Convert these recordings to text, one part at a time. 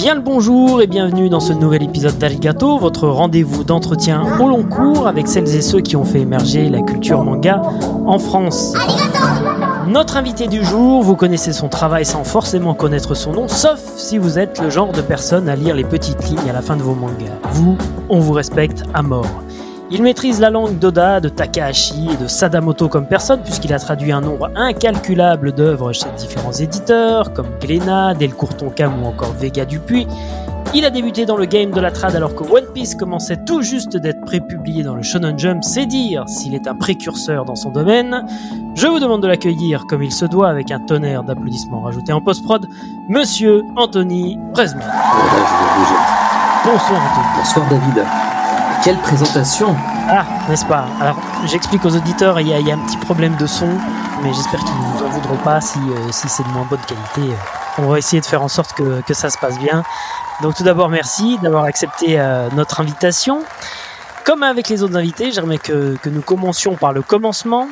Bien le bonjour et bienvenue dans ce nouvel épisode d'Arigato, votre rendez-vous d'entretien au long cours avec celles et ceux qui ont fait émerger la culture manga en France. Notre invité du jour, vous connaissez son travail sans forcément connaître son nom, sauf si vous êtes le genre de personne à lire les petites lignes à la fin de vos mangas. Vous, on vous respecte à mort. Il maîtrise la langue d'Oda, de Takahashi et de Sadamoto comme personne, puisqu'il a traduit un nombre incalculable d'œuvres chez différents éditeurs, comme Glénat, Delcourt Tonkam ou encore Vega Dupuis. Il a débuté dans le game de la trad alors que One Piece commençait tout juste d'être prépublié dans le Shonen Jump, c'est dire s'il est un précurseur dans son domaine. Je vous demande de l'accueillir comme il se doit avec un tonnerre d'applaudissements rajoutés en post-prod, Monsieur Anthony Presman. Bonsoir Anthony. Bonsoir David. Quelle présentation Ah, n'est-ce pas? Alors, j'explique aux auditeurs, il y, a, un petit problème de son, mais j'espère qu'ils ne nous en voudront pas si, euh, si c'est de moins bonne qualité. On va essayer de faire en sorte que, ça se passe bien. Donc tout d'abord, merci d'avoir accepté euh, notre invitation. Comme avec les autres invités, j'aimerais que nous commencions par le commencement.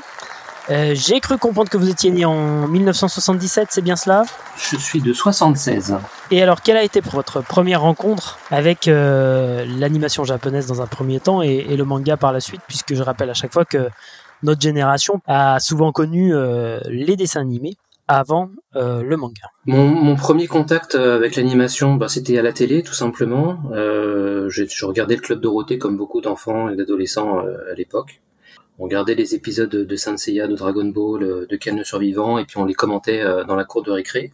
Euh, J'ai cru comprendre que vous étiez né en 1977, c'est bien cela? Je suis de 76. Et alors, quelle a été votre première rencontre avec euh, l'animation japonaise dans un premier temps et, et, le manga par la suite? Puisque je rappelle à chaque fois que notre génération a souvent connu euh, les dessins animés avant euh, le manga. Mon, mon, premier contact avec l'animation, bah, c'était à la télé, tout simplement. Euh, je, je regardais le Club Dorothée comme beaucoup d'enfants et d'adolescents euh, à l'époque. On regardait les épisodes de Saint Seiya, de Dragon Ball, de Ken le Survivant, et puis on les commentait euh, dans la cour de récré.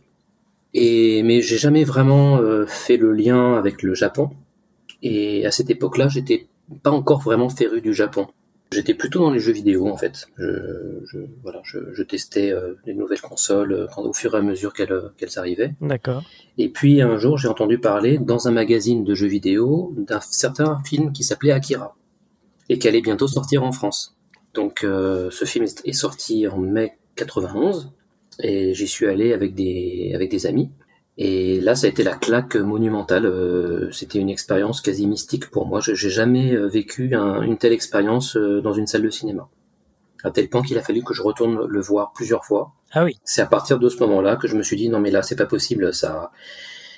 Et mais j'ai jamais vraiment euh, fait le lien avec le Japon. Et à cette époque-là, j'étais pas encore vraiment féru du Japon. J'étais plutôt dans les jeux vidéo en fait. Je, je voilà, je, je testais euh, les nouvelles consoles quand, au fur et à mesure qu'elles qu'elles arrivaient. D'accord. Et puis un jour, j'ai entendu parler dans un magazine de jeux vidéo d'un certain film qui s'appelait Akira et qui allait bientôt sortir en France. Donc euh, ce film est sorti en mai 91 et j'y suis allé avec des avec des amis. Et là, ça a été la claque monumentale. Euh, C'était une expérience quasi mystique pour moi. J'ai jamais vécu un, une telle expérience euh, dans une salle de cinéma. À tel point qu'il a fallu que je retourne le voir plusieurs fois. Ah oui. C'est à partir de ce moment-là que je me suis dit non mais là c'est pas possible. Ça,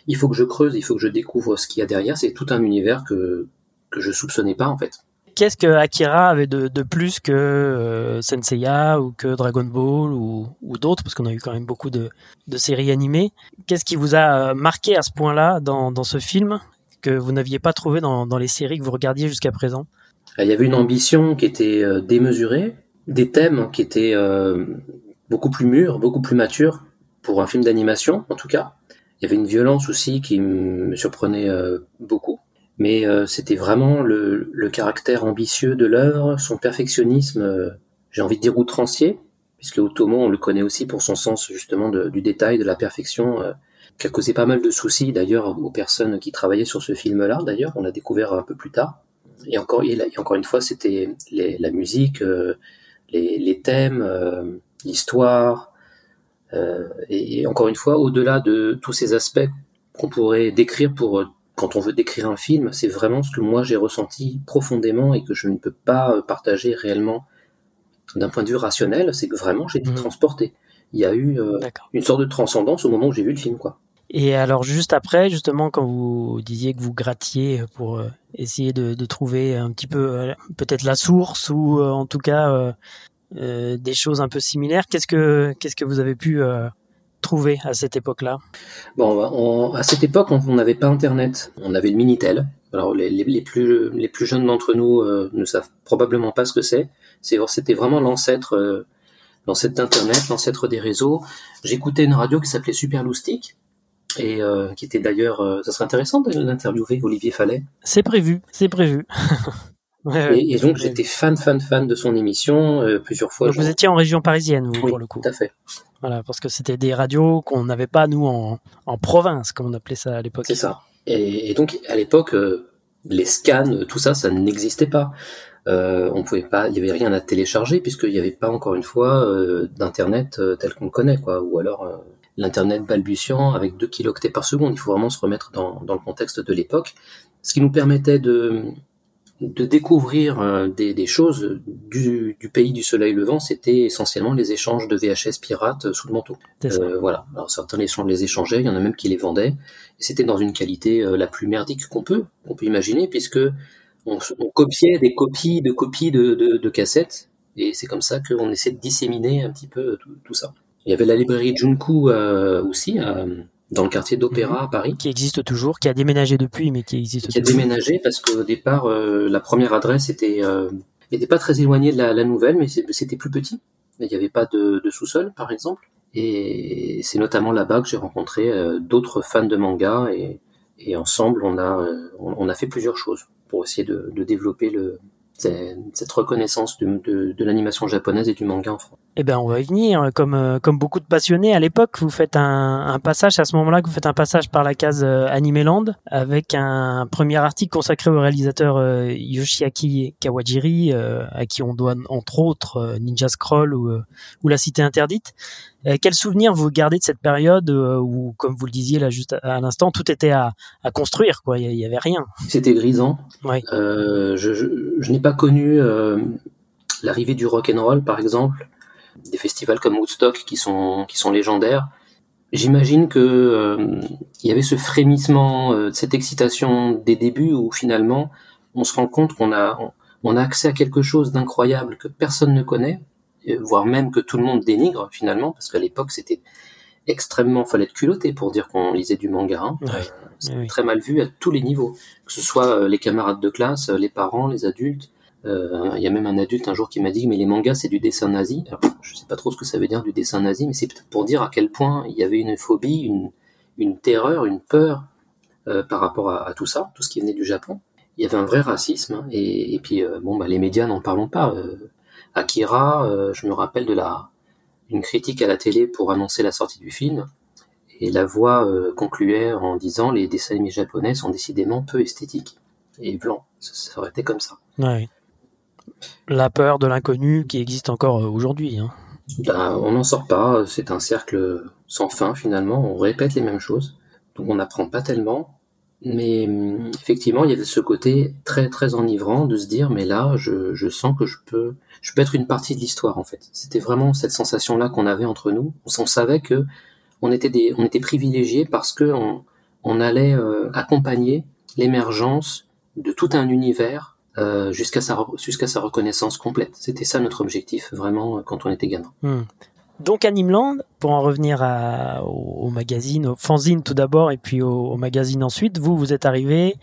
il faut que je creuse, il faut que je découvre ce qu'il y a derrière. C'est tout un univers que que je soupçonnais pas en fait qu'est-ce que Akira avait de, de plus que euh, Senseiya ou que Dragon Ball ou, ou d'autres, parce qu'on a eu quand même beaucoup de, de séries animées. Qu'est-ce qui vous a marqué à ce point-là dans, dans ce film que vous n'aviez pas trouvé dans, dans les séries que vous regardiez jusqu'à présent? Il y avait une ambition qui était euh, démesurée, des thèmes qui étaient euh, beaucoup plus mûrs, beaucoup plus matures pour un film d'animation en tout cas. Il y avait une violence aussi qui me surprenait euh, beaucoup mais euh, c'était vraiment le, le, caractère ambitieux de l'œuvre, son perfectionnisme, euh, j'ai envie de dire outrancier, puisque Otomo, on le connaît aussi pour son sens justement du détail, de la perfection, euh, qui a causé pas mal de soucis d'ailleurs aux personnes qui travaillaient sur ce film-là. D'ailleurs, on l'a découvert un peu plus tard. Et encore, et, encore une fois, c'était la musique, les, les, thèmes, l'histoire, et, et encore une fois, au-delà de tous ces aspects qu'on pourrait décrire pour quand on veut décrire un film, c'est vraiment ce que moi j'ai ressenti profondément et que je ne peux pas partager réellement d'un point de vue rationnel, c'est que vraiment j'ai été mmh. transporté. Il y a eu euh, une sorte de transcendance au moment où j'ai vu le film, quoi. Et alors juste après, justement, quand vous disiez que vous grattiez pour euh, essayer de, de, trouver un petit peu euh, peut-être la source ou euh, en tout cas euh, des choses un peu similaires, qu'est-ce que qu'est-ce que vous avez pu trouver à cette époque-là Bon, on, à cette époque, on n'avait pas Internet. On avait le Minitel. Alors, les, les, les plus, les plus jeunes d'entre nous euh, ne savent probablement pas ce que c'est. C'était vraiment l'ancêtre euh, l'ancêtre d'Internet, l'ancêtre des réseaux. J'écoutais une radio qui s'appelait Super Loustic et euh, qui était d'ailleurs... Euh, ça serait intéressant d'interviewer Olivier Fallet. C'est prévu, c'est prévu. Ouais, et, et, donc j'étais fan, fan, fan de son émission euh, plusieurs fois. Donc vous étiez en région parisienne, vous, oui, pour le coup. Tout à fait. Voilà, parce que c'était des radios qu'on n'avait pas nous en, en, province, comme on appelait ça à l'époque. C'est ça. Et, donc à l'époque, euh, les scans, tout ça, ça n'existait pas. Euh, on pouvait pas, il y avait rien à télécharger puisqu'il n'y avait pas encore une fois euh, d'internet tel qu'on le connaît, quoi. Ou alors l'internet balbutiant avec 2 kilooctets par seconde. Il faut vraiment se remettre dans, dans le contexte de l'époque, ce qui nous permettait de de découvrir euh, des, choses du, pays du soleil levant, c'était essentiellement les échanges de VHS pirates sous le manteau. Euh, voilà. Alors certains les, les échangeaient, il y en a même qui les vendaient. C'était dans une qualité euh, la plus merdique qu'on peut, qu'on peut imaginer, puisque on, copiait des copies de copies de, de, cassettes, et c'est comme ça qu'on essaie de disséminer un petit peu tout, ça. Il y avait la librairie Junku aussi dans le quartier d'Opéra à Paris. Qui existe toujours, qui a déménagé depuis, mais qui existe qui toujours. Qui a déménagé parce qu'au départ, euh, la première adresse était, euh, était pas très éloignée de la, la nouvelle, mais c'était plus petit. Il n'y avait pas de, de sous-sol, par exemple. Et c'est notamment là-bas que j'ai rencontré euh, d'autres fans de manga et, et ensemble, on a, euh, on, a fait plusieurs choses pour essayer de, de développer le, cette reconnaissance de, de, de l'animation japonaise et du manga en France. Eh ben, on va y venir. Comme euh, comme beaucoup de passionnés à l'époque, vous faites un, un passage à ce moment-là, vous faites un passage par la case euh, Animeland avec un premier article consacré au réalisateur euh, Yoshiaki Kawajiri, à qui on doit entre autres Ninja Scroll ou, ou La Cité Interdite. Euh, quel souvenir vous gardez de cette période euh, où, comme vous le disiez là juste à, l'instant, tout était à, construire, quoi. Il y, avait rien. C'était grisant. Euh, je, n'ai pas connu l'arrivée du rock and roll, par exemple, des festivals comme Woodstock qui sont qui sont légendaires. J'imagine que il y avait ce frémissement, cette excitation des débuts où finalement on se rend compte qu'on a on a accès à quelque chose d'incroyable que personne ne connaît voire même que tout le monde dénigre finalement, parce qu'à l'époque c'était extrêmement, fallait être culotté pour dire qu'on lisait du manga. Hein. c'est très mal vu à tous les niveaux, que ce soit euh, les camarades de classe, euh, les parents, les adultes. Euh, il y a même un adulte un jour qui m'a dit mais les mangas c'est du dessin nazi. Alors, je sais pas trop ce que ça veut dire du dessin nazi, mais c'est pour dire à quel point il y avait une phobie, une, terreur, une peur par rapport à, tout ça, tout ce qui venait du Japon. Il y avait un vrai racisme hein, et, puis bon bah les médias n'en parlons pas. Akira, euh, je me rappelle de la une critique à la télé pour annoncer la sortie du film, et la voix euh, concluait en disant les dessins animés japonais sont décidément peu esthétiques et blancs. Ça, aurait été comme ça. La peur de l'inconnu qui existe encore euh, aujourd'hui. Hein. Ben, on n'en sort pas. C'est un cercle sans fin finalement. On répète les mêmes choses, donc on n'apprend pas tellement. Mais hum, effectivement, il y avait ce côté très très enivrant de se dire mais là, je, sens que je peux je peux être une partie de l'histoire en fait. C'était vraiment cette sensation là qu'on avait entre nous. On, savait que on était des on était privilégiés parce que on, on allait euh, accompagner l'émergence de tout un univers euh, jusqu'à sa sa reconnaissance complète. C'était ça notre objectif vraiment quand on était gamin. Hmm. Donc Animeland, pour en revenir au, magazine, au fanzine tout d'abord et puis au, magazine ensuite, vous, vous êtes arrivé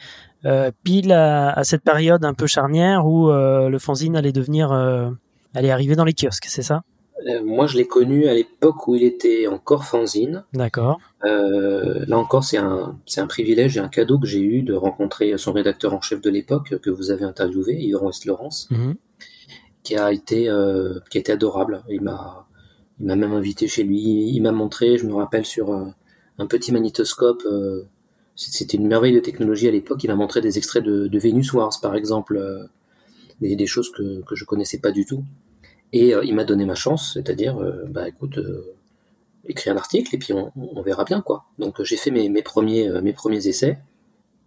euh, pile à, cette période un peu charnière où euh, le fanzine allait devenir, euh, allait arriver dans les kiosques, c'est ça? Moi, je l'ai connu à l'époque où il était encore fanzine. D'accord. là encore, c'est un, c'est un privilège et un cadeau que j'ai eu de rencontrer son rédacteur en chef de l'époque que vous avez interviewé, Yvan West-Laurence, mhm. qui a été, qui a été adorable. Il m'a il m'a même invité chez lui. Il m'a montré, je me rappelle, sur un, petit magnétoscope. Euh, c'était une merveille de technologie à l'époque. Il m'a montré des extraits de, de Venus Wars, par exemple, euh, des, des, choses que, que je connaissais pas du tout. Et euh, il m'a donné ma chance, c'est-à-dire, bah écoute, écris un article et puis on, on verra bien quoi. Donc j'ai fait mes, mes premiers mes premiers essais.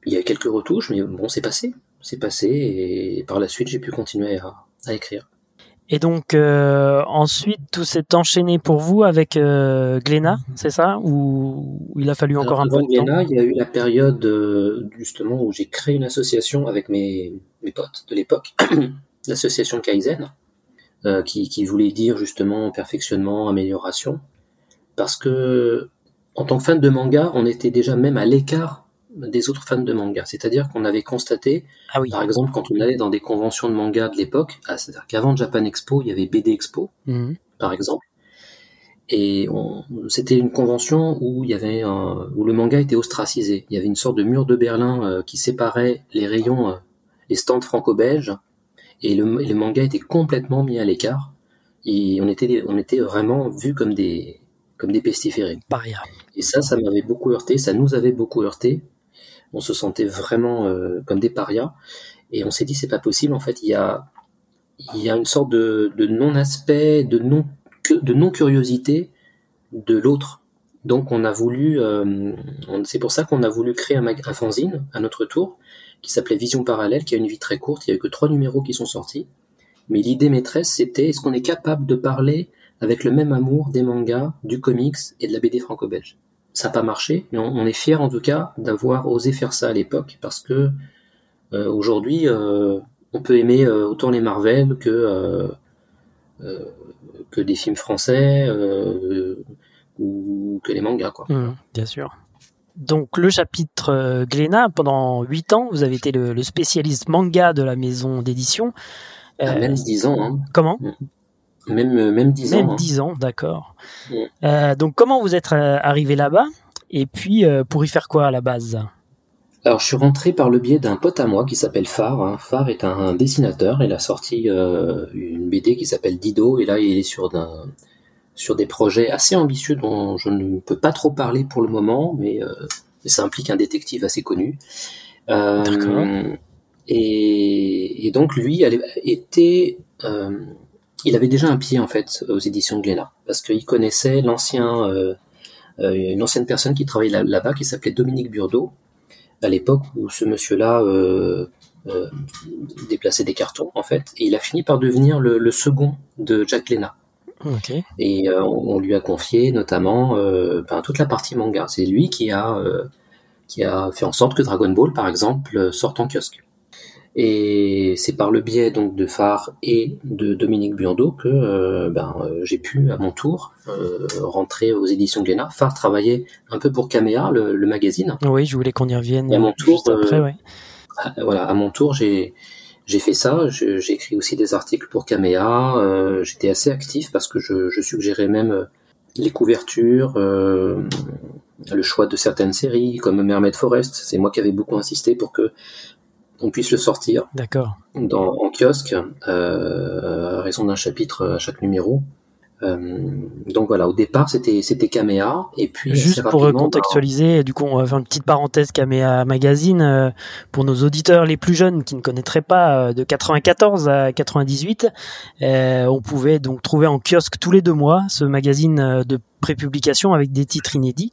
Il y a quelques retouches, mais bon, c'est passé, c'est passé et par la suite j'ai pu continuer à, à écrire. Et donc euh, ensuite tout s'est enchaîné pour vous avec euh, Glénat, c'est ça? Ou il a fallu encore un peu de Glénat, il y a eu la période euh, justement où j'ai créé une association avec mes, mes potes de l'époque, l'association Kaizen, euh, qui, qui voulait dire justement perfectionnement, amélioration, parce que en tant que fan de manga, on était déjà même à l'écart des autres fans de manga. C'est-à-dire qu'on avait constaté, ah par exemple, quand on allait dans des conventions de manga de l'époque, ah, c'est-à-dire qu'avant Japan Expo, il y avait BD Expo, mhm. par exemple, et c'était une convention où il y avait où le manga était ostracisé. Il y avait une sorte de mur de Berlin euh, qui séparait les rayons, euh, les stands franco-belges, et le, manga était complètement mis à l'écart. Et on était, on était vraiment vus comme des, comme des pestiférés. Et ça, ça m'avait beaucoup heurté, ça nous avait beaucoup heurté, on se sentait vraiment euh, comme des parias. Et on s'est dit, c'est pas possible. En fait, il y a, il y a une sorte de, non-aspect, de non, de non-curiosité de l'autre, Donc on a voulu, c'est pour ça qu'on a voulu créer un, un fanzine à notre tour, qui s'appelait Vision Parallèle, qui a une vie très courte, il n'y a eu que trois numéros qui sont sortis. Mais l'idée maîtresse, c'était est-ce qu'on est capable de parler avec le même amour des mangas, du comics et de la BD franco-belge? Ça n'a pas marché, mais on, est fier en tout cas d'avoir osé faire ça à l'époque, parce que euh, aujourd'hui, euh, on peut aimer euh, autant les Marvel que que des films français ou que les mangas, quoi. Mmh, bien sûr. Donc le chapitre Glénat, pendant 8 ans, vous avez été le spécialiste manga de la maison d'édition. Ah, même 10 ans. Hein. Comment Même, euh, même 10 ans. Même hein. 10 ans, d'accord. Euh, donc comment vous êtes euh, arrivé là-bas? Et puis pour y faire quoi à la base? Alors je suis rentré par le biais d'un pote à moi qui s'appelle Phare. Hein. Phare est un dessinateur. Il a sorti une BD qui s'appelle Dido et là il est sur, sur des projets assez ambitieux dont je ne peux pas trop parler pour le moment, mais, mais ça implique un détective assez connu. D'accord. Et, et, donc lui était, euh, il avait déjà un pied en fait aux éditions Glénat parce qu'il connaissait l'ancien, euh, euh, une ancienne personne qui travaillait là-bas qui s'appelait Dominique Burdeau à l'époque où ce monsieur-là euh, euh, déplaçait des cartons en fait et il a fini par devenir le, le second de Jack Glénat. Okay. Et euh, on, lui a confié notamment ben, toute la partie manga. C'est lui qui a qui a fait en sorte que Dragon Ball par exemple sorte en kiosque. Et c'est par le biais donc de Phare et de Dominique Buando que euh, ben, euh, j'ai pu à mon tour euh, rentrer aux éditions Glénat. Phare travaillait un peu pour Caméa, le, magazine. Oui, je voulais qu'on y revienne. à mon tour, après, ouais. voilà, à mon tour, j'ai j'ai fait ça. J'ai écrit aussi des articles pour Caméa. J'étais assez actif parce que je, je suggérais même les couvertures, le choix de certaines séries comme Mermaid Forest. C'est moi qui avais beaucoup insisté pour que on puisse le sortir. D'accord. en kiosque, euh, à raison d'un chapitre à chaque numéro. Euh, donc voilà, au départ c'était c'était Kamea et puis juste pour contextualiser, du coup on va faire une petite parenthèse Kamea Magazine euh, pour nos auditeurs les plus jeunes qui ne connaîtraient pas de 94 à 98, on pouvait donc trouver en kiosque tous les deux mois ce magazine de prépublication avec des titres inédits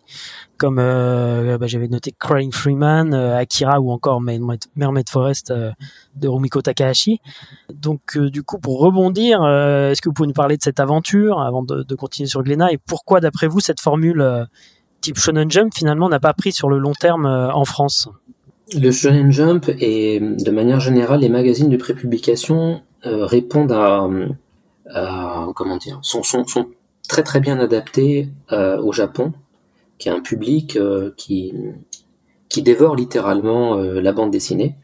comme euh, bah, j'avais noté Crying Freeman, euh, Akira ou encore Mermaid Forest euh, de Rumiko Takahashi. Donc du coup pour rebondir, est-ce que vous pouvez nous parler de cette aventure avant de, continuer sur Glénat et pourquoi d'après vous cette formule type Shonen Jump finalement n'a pas pris sur le long terme en France? Le Shonen Jump et de manière générale les magazines de prépublication répondent à, comment dire sont, sont très très bien adaptés au Japon qui a un public euh, qui, qui dévore littéralement euh, la bande dessinée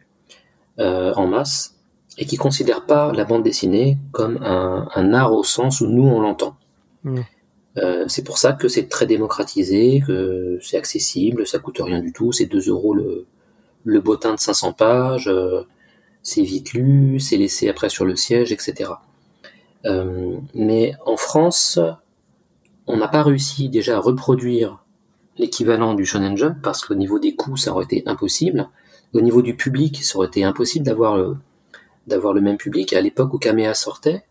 euh, en masse et qui considère pas la bande dessinée comme un, un art au sens où nous on l'entend. Mmh. c'est pour ça que c'est très démocratisé, que c'est accessible, ça coûte rien du tout, c'est 2 euros le, le bottin de 500 pages, c'est vite lu, c'est laissé après sur le siège, etc. mais en France, on n'a pas réussi déjà à reproduire l'équivalent du Shonen Jump parce qu'au niveau des coûts, ça aurait été impossible. Au niveau du public, ça aurait été impossible d'avoir le, d'avoir le même public. à l'époque où Kamea sortait,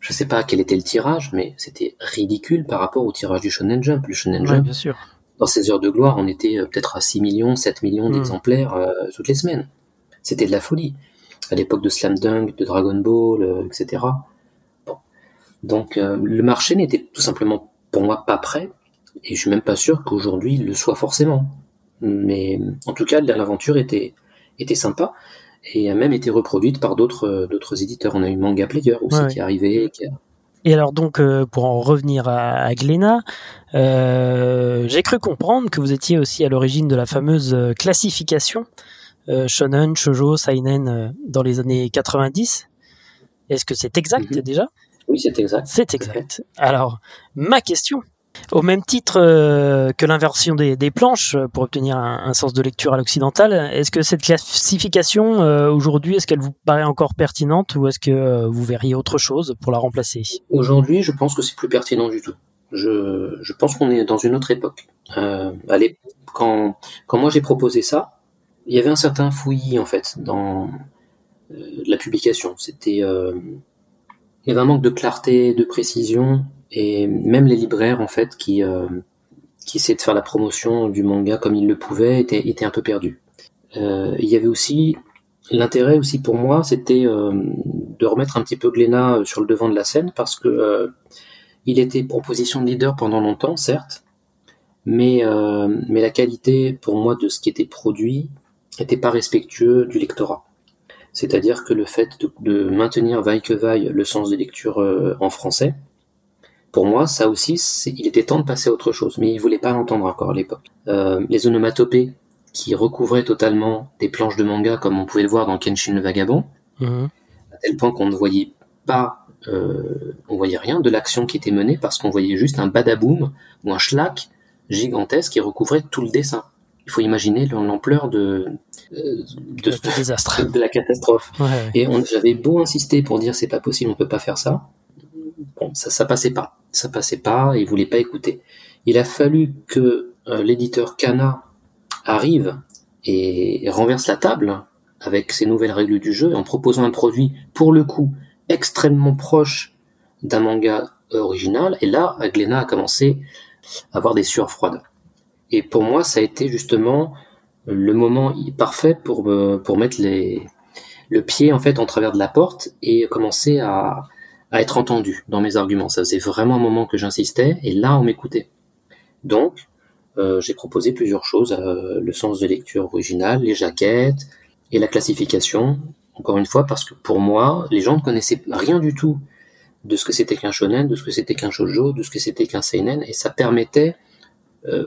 je sais pas quel était le tirage, mais c'était ridicule par rapport au tirage du Shonen Jump. Le Shonen Jump, bien sûr. dans ses heures de gloire, on était euh, peut-être à 6 millions, 7 millions hmm. d'exemplaires euh, toutes les semaines. C'était de la folie. À l'époque de Slam Dunk, de Dragon Ball, euh, etc. Bon. Donc le marché n'était tout simplement pour moi pas prêt et je suis même pas sûr qu'aujourd'hui il le soit forcément. Mais en tout cas, l'aventure était, était sympa et a même été reproduite par d'autres d'autres éditeurs. On a eu Manga Player aussi qui est arrivé. Et alors donc, euh, pour en revenir à, à Glénat, euh, j'ai cru comprendre que vous étiez aussi à l'origine de la fameuse euh, classification euh, shonen, shoujo, seinen euh, dans les années 90. Est-ce que c'est exact mhm. déjà? Oui, c'est exact. C'est exact. Alors, ma question, au même titre euh, que l'inversion des, planches euh, pour obtenir un, sens de lecture à l'occidental, est-ce que cette classification euh, aujourd'hui, est-ce qu'elle vous paraît encore pertinente ou est-ce que vous verriez autre chose pour la remplacer? Aujourd'hui, je pense que c'est plus pertinent du tout. Je, pense qu'on est dans une autre époque. allez, quand, quand moi j'ai proposé ça, il y avait un certain fouillis en fait dans la publication. C'était il y avait un manque de clarté, de précision et même les libraires en fait qui euh, qui essayait de faire la promotion du manga comme il le pouvait, était, était un peu perdu. il y avait aussi l'intérêt aussi pour moi, c'était de remettre un petit peu Glénat sur le devant de la scène parce que il était proposition de leader pendant longtemps, certes, mais, mais la qualité pour moi de ce qui était produit n'était pas respectueux du lectorat. C'est-à-dire que le fait de, maintenir vaille que vaille le sens de lecture euh, en français, pour moi, ça aussi, il était temps de passer à autre chose, mais il voulait pas l'entendre encore à l'époque. Euh, les onomatopées qui recouvraient totalement des planches de manga, comme on pouvait le voir dans Kenshin le Vagabond, mhm. à tel point qu'on ne voyait pas, euh, on voyait rien de l'action qui était menée parce qu'on voyait juste un badaboom ou un schlack gigantesque qui recouvrait tout le dessin il faut imaginer l'ampleur de, euh, de, désastre. de la catastrophe. Et j'avais beau insister pour dire c'est pas possible, on peut pas faire ça. Bon, ça, ça passait pas. Ça passait pas, et il voulait pas écouter. Il a fallu que euh, l'éditeur Kana arrive et renverse la table avec ses nouvelles règles du jeu en proposant un produit, pour le coup, extrêmement proche d'un manga original. Et là, Glenna a commencé à avoir des sueurs froides. Et pour moi, ça a été justement le moment parfait pour pour mettre les le pied en fait en travers de la porte et commencer à, à être entendu dans mes arguments. Ça faisait vraiment un moment que j'insistais et là on m'écoutait. Donc euh, j'ai proposé plusieurs choses, euh, le sens de lecture original, les jaquettes et la classification. Encore une fois parce que pour moi, les gens ne connaissaient rien du tout de ce que c'était qu'un shonen, de ce que c'était qu'un shoujo, de ce que c'était qu'un seinen et ça permettait euh,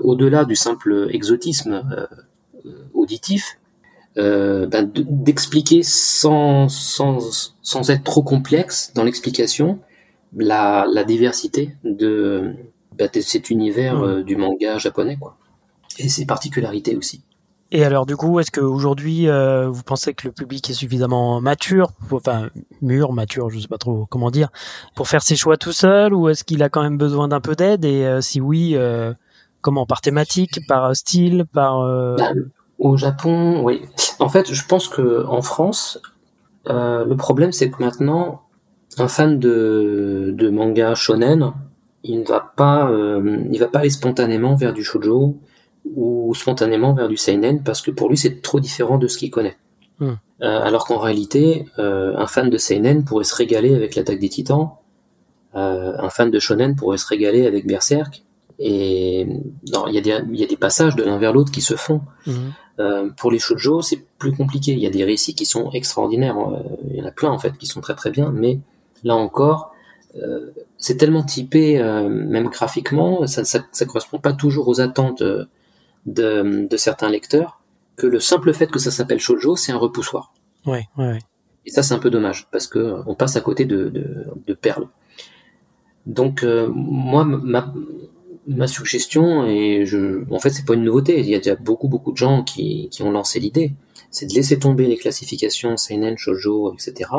au-delà du simple exotisme euh, auditif, euh, ben, d'expliquer sans, sans, sans être trop complexe dans l'explication la, la diversité de, ben, de cet univers du manga japonais quoi. Et ses particularités aussi. Et alors du coup, est-ce qu'aujourd'hui euh, vous pensez que le public est suffisamment mature, enfin mûr, mature, je sais pas trop comment dire, pour faire ses choix tout seul, ou est-ce qu'il a quand même besoin d'un peu d'aide? Et si oui, euh, Comment Par thématique, par style, par. Euh, bah, au Japon, oui. En fait, je pense que en France, euh, le problème c'est que maintenant, un fan de, de manga shonen, il ne va pas, euh, il va pas aller spontanément vers du shoujo ou spontanément vers du seinen parce que pour lui c'est trop différent de ce qu'il connaît. Hmm. alors qu'en réalité, un fan de seinen pourrait se régaler avec l'attaque des Titans, un fan de shonen pourrait se régaler avec Berserk, et il y, a des, y a des passages de l'un vers l'autre qui se font. Mhm. Euh, pour les shoujo, c'est plus compliqué. Il y a des récits qui sont extraordinaires. Euh, il y en a plein en fait qui sont très très bien, mais là encore, euh, c'est tellement typé, euh, même graphiquement, ça, ça, correspond pas toujours aux attentes de, de, certains lecteurs, que le simple fait que ça s'appelle shoujo, c'est un repoussoir. Ouais, ouais, ouais. Et ça, c'est un peu dommage parce que on passe à côté de, de, de perles. Donc moi, ma, ma suggestion, et je, en fait, c'est pas une nouveauté. Il y a déjà beaucoup, beaucoup de gens qui, ont lancé l'idée. C'est de laisser tomber les classifications seinen, shoujo, etc.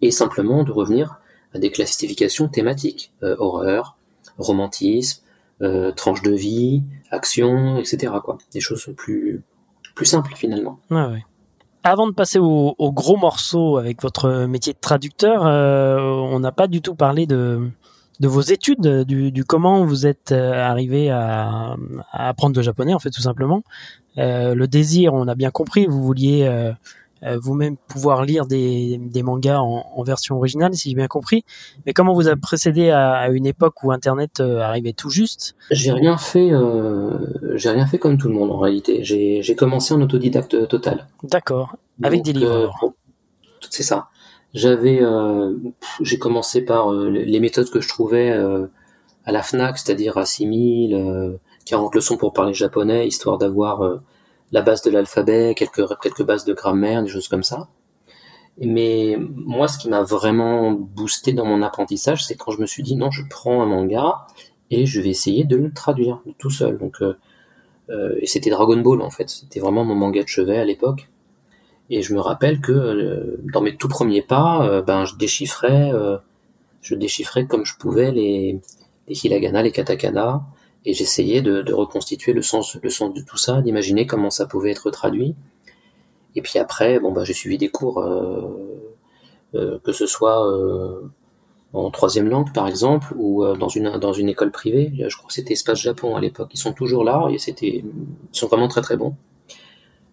Et simplement de revenir à des classifications thématiques. Euh, horreur, romantisme, euh, tranche de vie, action, etc. Quoi. Des choses plus, simples finalement. Ah. Avant de passer au, au, gros morceau avec votre métier de traducteur, euh, on n'a pas du tout parlé de, de vos études, du, du comment vous êtes euh, arrivé à, à, apprendre le japonais, en fait, tout simplement. Euh, le désir, on a bien compris, vous vouliez euh, euh, vous-même pouvoir lire des, des mangas en, en, version originale, si j'ai bien compris. Mais comment vous avez précédé à, à une époque où Internet arrivait tout juste? J'ai rien fait, j'ai rien fait comme tout le monde en réalité. J'ai commencé en autodidacte total. D'accord. Avec des livres. C'est ça. J'avais, euh, j'ai commencé par euh, les méthodes que je trouvais euh, à la Fnac, c'est-à-dire à 6000, 40 leçons pour parler japonais, histoire d'avoir la base de l'alphabet, quelques quelques bases de grammaire, des choses comme ça. Mais moi, ce qui m'a vraiment boosté dans mon apprentissage, c'est quand je me suis dit non, je prends un manga et je vais essayer de le traduire tout seul. Donc, euh, et c'était Dragon Ball en fait. C'était vraiment mon manga de chevet à l'époque. Et je me rappelle que euh, dans mes tout premiers pas, euh, ben je déchiffrais, euh, je déchiffrais comme je pouvais les, les hiragana, les katakana, et j'essayais de, de, reconstituer le sens, le sens de tout ça, d'imaginer comment ça pouvait être traduit. Et puis après, bon ben j'ai suivi des cours, que ce soit en troisième langue par exemple, ou dans une dans une école privée. Je crois que c'était Espace Japon à l'époque. Ils sont toujours là et c'était ils sont vraiment très très bons.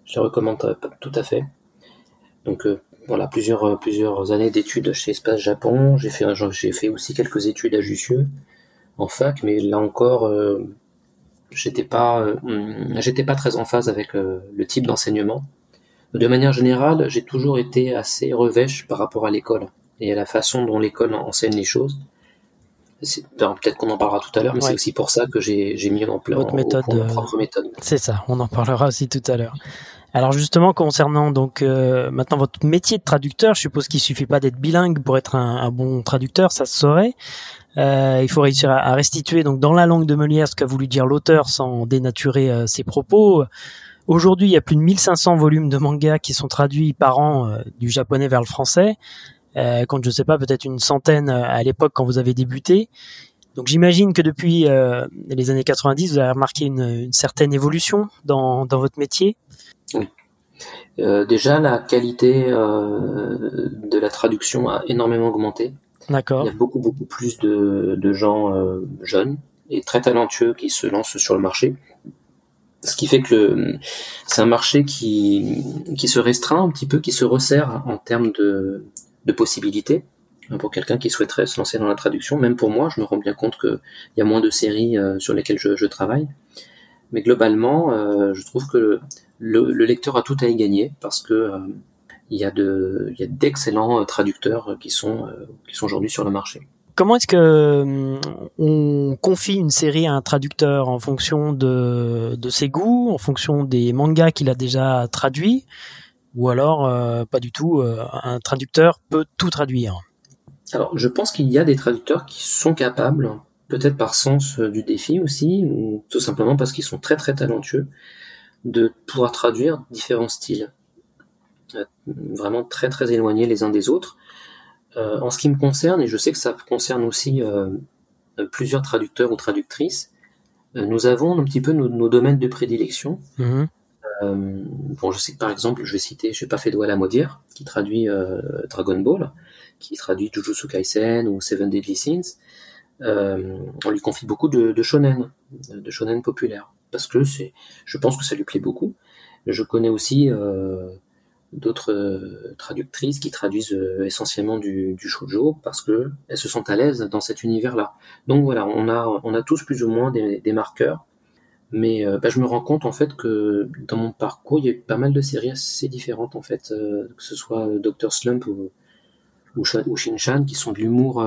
Je les recommande tout à fait. Donc voilà plusieurs plusieurs années d'études chez Espace Japon. J'ai fait j'ai fait aussi quelques études à Jussieu en fac, mais là encore j'étais pas j'étais pas très en phase avec le type d'enseignement de manière générale, j'ai toujours été assez revêche par rapport à l'école et à la façon dont l'école enseigne les choses. Peut-être qu'on en parlera tout à l'heure, mais c'est aussi pour ça que j'ai mis en place Votre méthode, euh, propre méthode. C'est ça, on en parlera aussi tout à l'heure. Alors justement, concernant donc euh, maintenant votre métier de traducteur, je suppose qu'il suffit pas d'être bilingue pour être un, bon traducteur, ça se saurait. Euh, il faut réussir à, restituer donc dans la langue de Molière ce qu'a voulu dire l'auteur sans dénaturer ses propos. Aujourd'hui, il y a plus de 1500 volumes de manga qui sont traduits par an euh, du japonais vers le français. Euh, quand je sais pas, peut-être une centaine euh, à l'époque quand vous avez débuté. Donc j'imagine que depuis euh, les années 90, vous avez remarqué une, une certaine évolution dans, dans, votre métier. Oui. Euh, déjà, la qualité de la traduction a énormément augmenté. D'accord. Il y a beaucoup beaucoup plus de, de gens jeunes et très talentueux qui se lancent sur le marché. Ce qui fait que c'est un marché qui, qui se restreint un petit peu, qui se resserre en termes de, de possibilités pour quelqu'un qui souhaiterait se lancer dans la traduction. Même pour moi, je me rends bien compte qu'il y a moins de séries euh, sur lesquelles je, je travaille. Mais globalement, euh, je trouve que le, le, lecteur a tout à y gagner parce que euh, il y a de, il y a d'excellents traducteurs qui sont, qui sont aujourd'hui sur le marché. Comment est-ce que on confie une série à un traducteur en fonction de, de ses goûts, en fonction des mangas qu'il a déjà traduits, ou alors euh, pas du tout euh, Un traducteur peut tout traduire? Alors, je pense qu'il y a des traducteurs qui sont capables, peut-être par sens euh, du défi aussi, ou tout simplement parce qu'ils sont très très talentueux, de pouvoir traduire différents styles, vraiment très très éloignés les uns des autres euh, en ce qui me concerne, et je sais que ça concerne aussi euh, plusieurs traducteurs ou traductrices, euh, nous avons un petit peu nos, domaines de prédilection. Mhm. bon, je sais que par exemple, je vais citer, je sais pas, Fedwa Lamodière, qui traduit Dragon Ball, qui traduit Jujutsu Kaisen ou Seven Deadly Sins. on lui confie beaucoup de, de shonen, de shonen populaire, parce que je pense que ça lui plaît beaucoup. Je connais aussi d'autres euh, traductrices qui traduisent euh, essentiellement du, shoujo parce que elles se sentent à l'aise dans cet univers-là. Donc voilà, on a tous plus ou moins des, marqueurs, mais euh, bah, je me rends compte en fait que dans mon parcours, il y a eu pas mal de séries assez différentes en fait, que ce soit Dr Slump ou ou, Shin-Chan qui sont de l'humour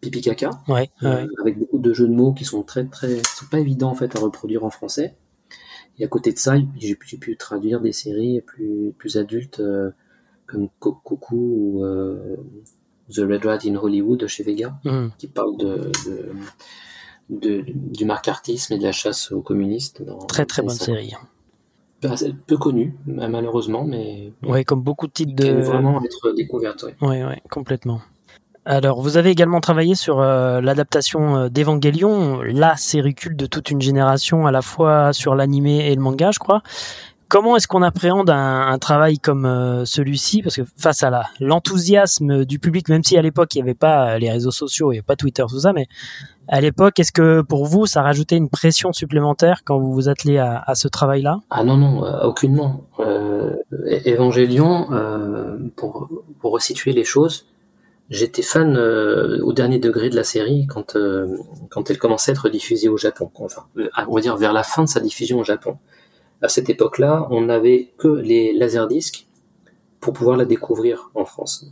pipi caca, ouais, avec beaucoup de jeux de mots qui sont très très, sont pas évidents en fait à reproduire en français. Et à côté de ça, j'ai pu, traduire des séries plus, plus adultes euh, comme Coucou ou euh, The Red Rat in Hollywood de chez Vega, mm. qui parle de, de, du marcartisme et de la chasse aux communistes. très très bonne série. Peu connue, malheureusement, mais. Oui, comme beaucoup de titres de. Vraiment être découverte. Oui, oui, ouais, complètement. Alors, vous avez également travaillé sur euh, l'adaptation euh, d'Evangelion, la série culte de toute une génération, à la fois sur l'animé et le manga, je crois. Comment est-ce qu'on appréhende un, travail comme euh, celui-ci? Parce que face à l'enthousiasme du public, même si à l'époque il n'y avait pas les réseaux sociaux, il n'y avait pas Twitter, tout ça, mais à l'époque, est-ce que pour vous, ça rajoutait une pression supplémentaire quand vous vous attelez à, ce travail-là? Ah non, non, aucunement. Euh, Evangelion, pour, resituer les choses, J'étais fan euh, au dernier degré de la série quand euh, quand elle commençait à être diffusée au Japon. Enfin, euh, on va dire vers la fin de sa diffusion au Japon. À cette époque-là, on n'avait que les laserdiscs pour pouvoir la découvrir en France.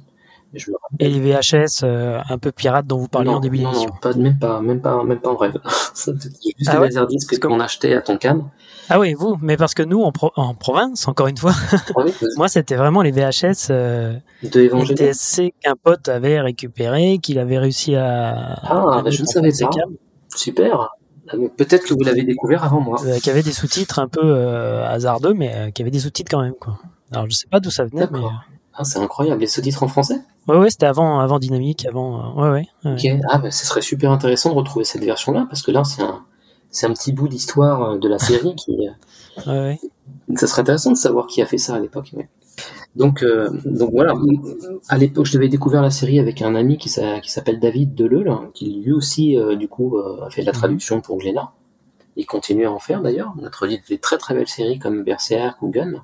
Et les VHS un peu pirates dont vous parliez en début d'émission. Non, pas, même pas, même pas, même pas en rêve. Juste ah les laserdiscs qu'on achetait à Tonkam. Ah oui, vous, mais parce que nous, en, en province, encore une fois, ah moi, c'était vraiment les VHS euh, de TSC qu'un pote avait récupéré, qu'il avait réussi à. Ah, bah, je ne savais pas. Super. Ah, peut-être que vous l'avez découvert avant moi. Euh, qui avait des sous-titres un peu euh, hasardeux, mais euh, qui avait des sous-titres quand même, quoi. Alors, je sais pas d'où ça venait, mais. Ah, c'est incroyable. Les sous-titres en français? Ouais, ouais, c'était avant, avant Dynamique, avant. ouais, ouais, Ok. Ah, bah, ce serait super intéressant de retrouver cette version-là, parce que là, c'est un c'est un petit bout d'histoire euh, de la série qui. Euh, ouais. Ça serait intéressant de savoir qui a fait ça à l'époque. Donc, euh, donc voilà. À l'époque, je devais découvrir la série avec un ami qui s'appelle David Deleuil, hein, qui lui aussi, euh, du coup, euh, a fait de la mhm. traduction pour Glénat. Il continue à en faire d'ailleurs. On a traduit des très très belles séries comme Berserk ou Gun.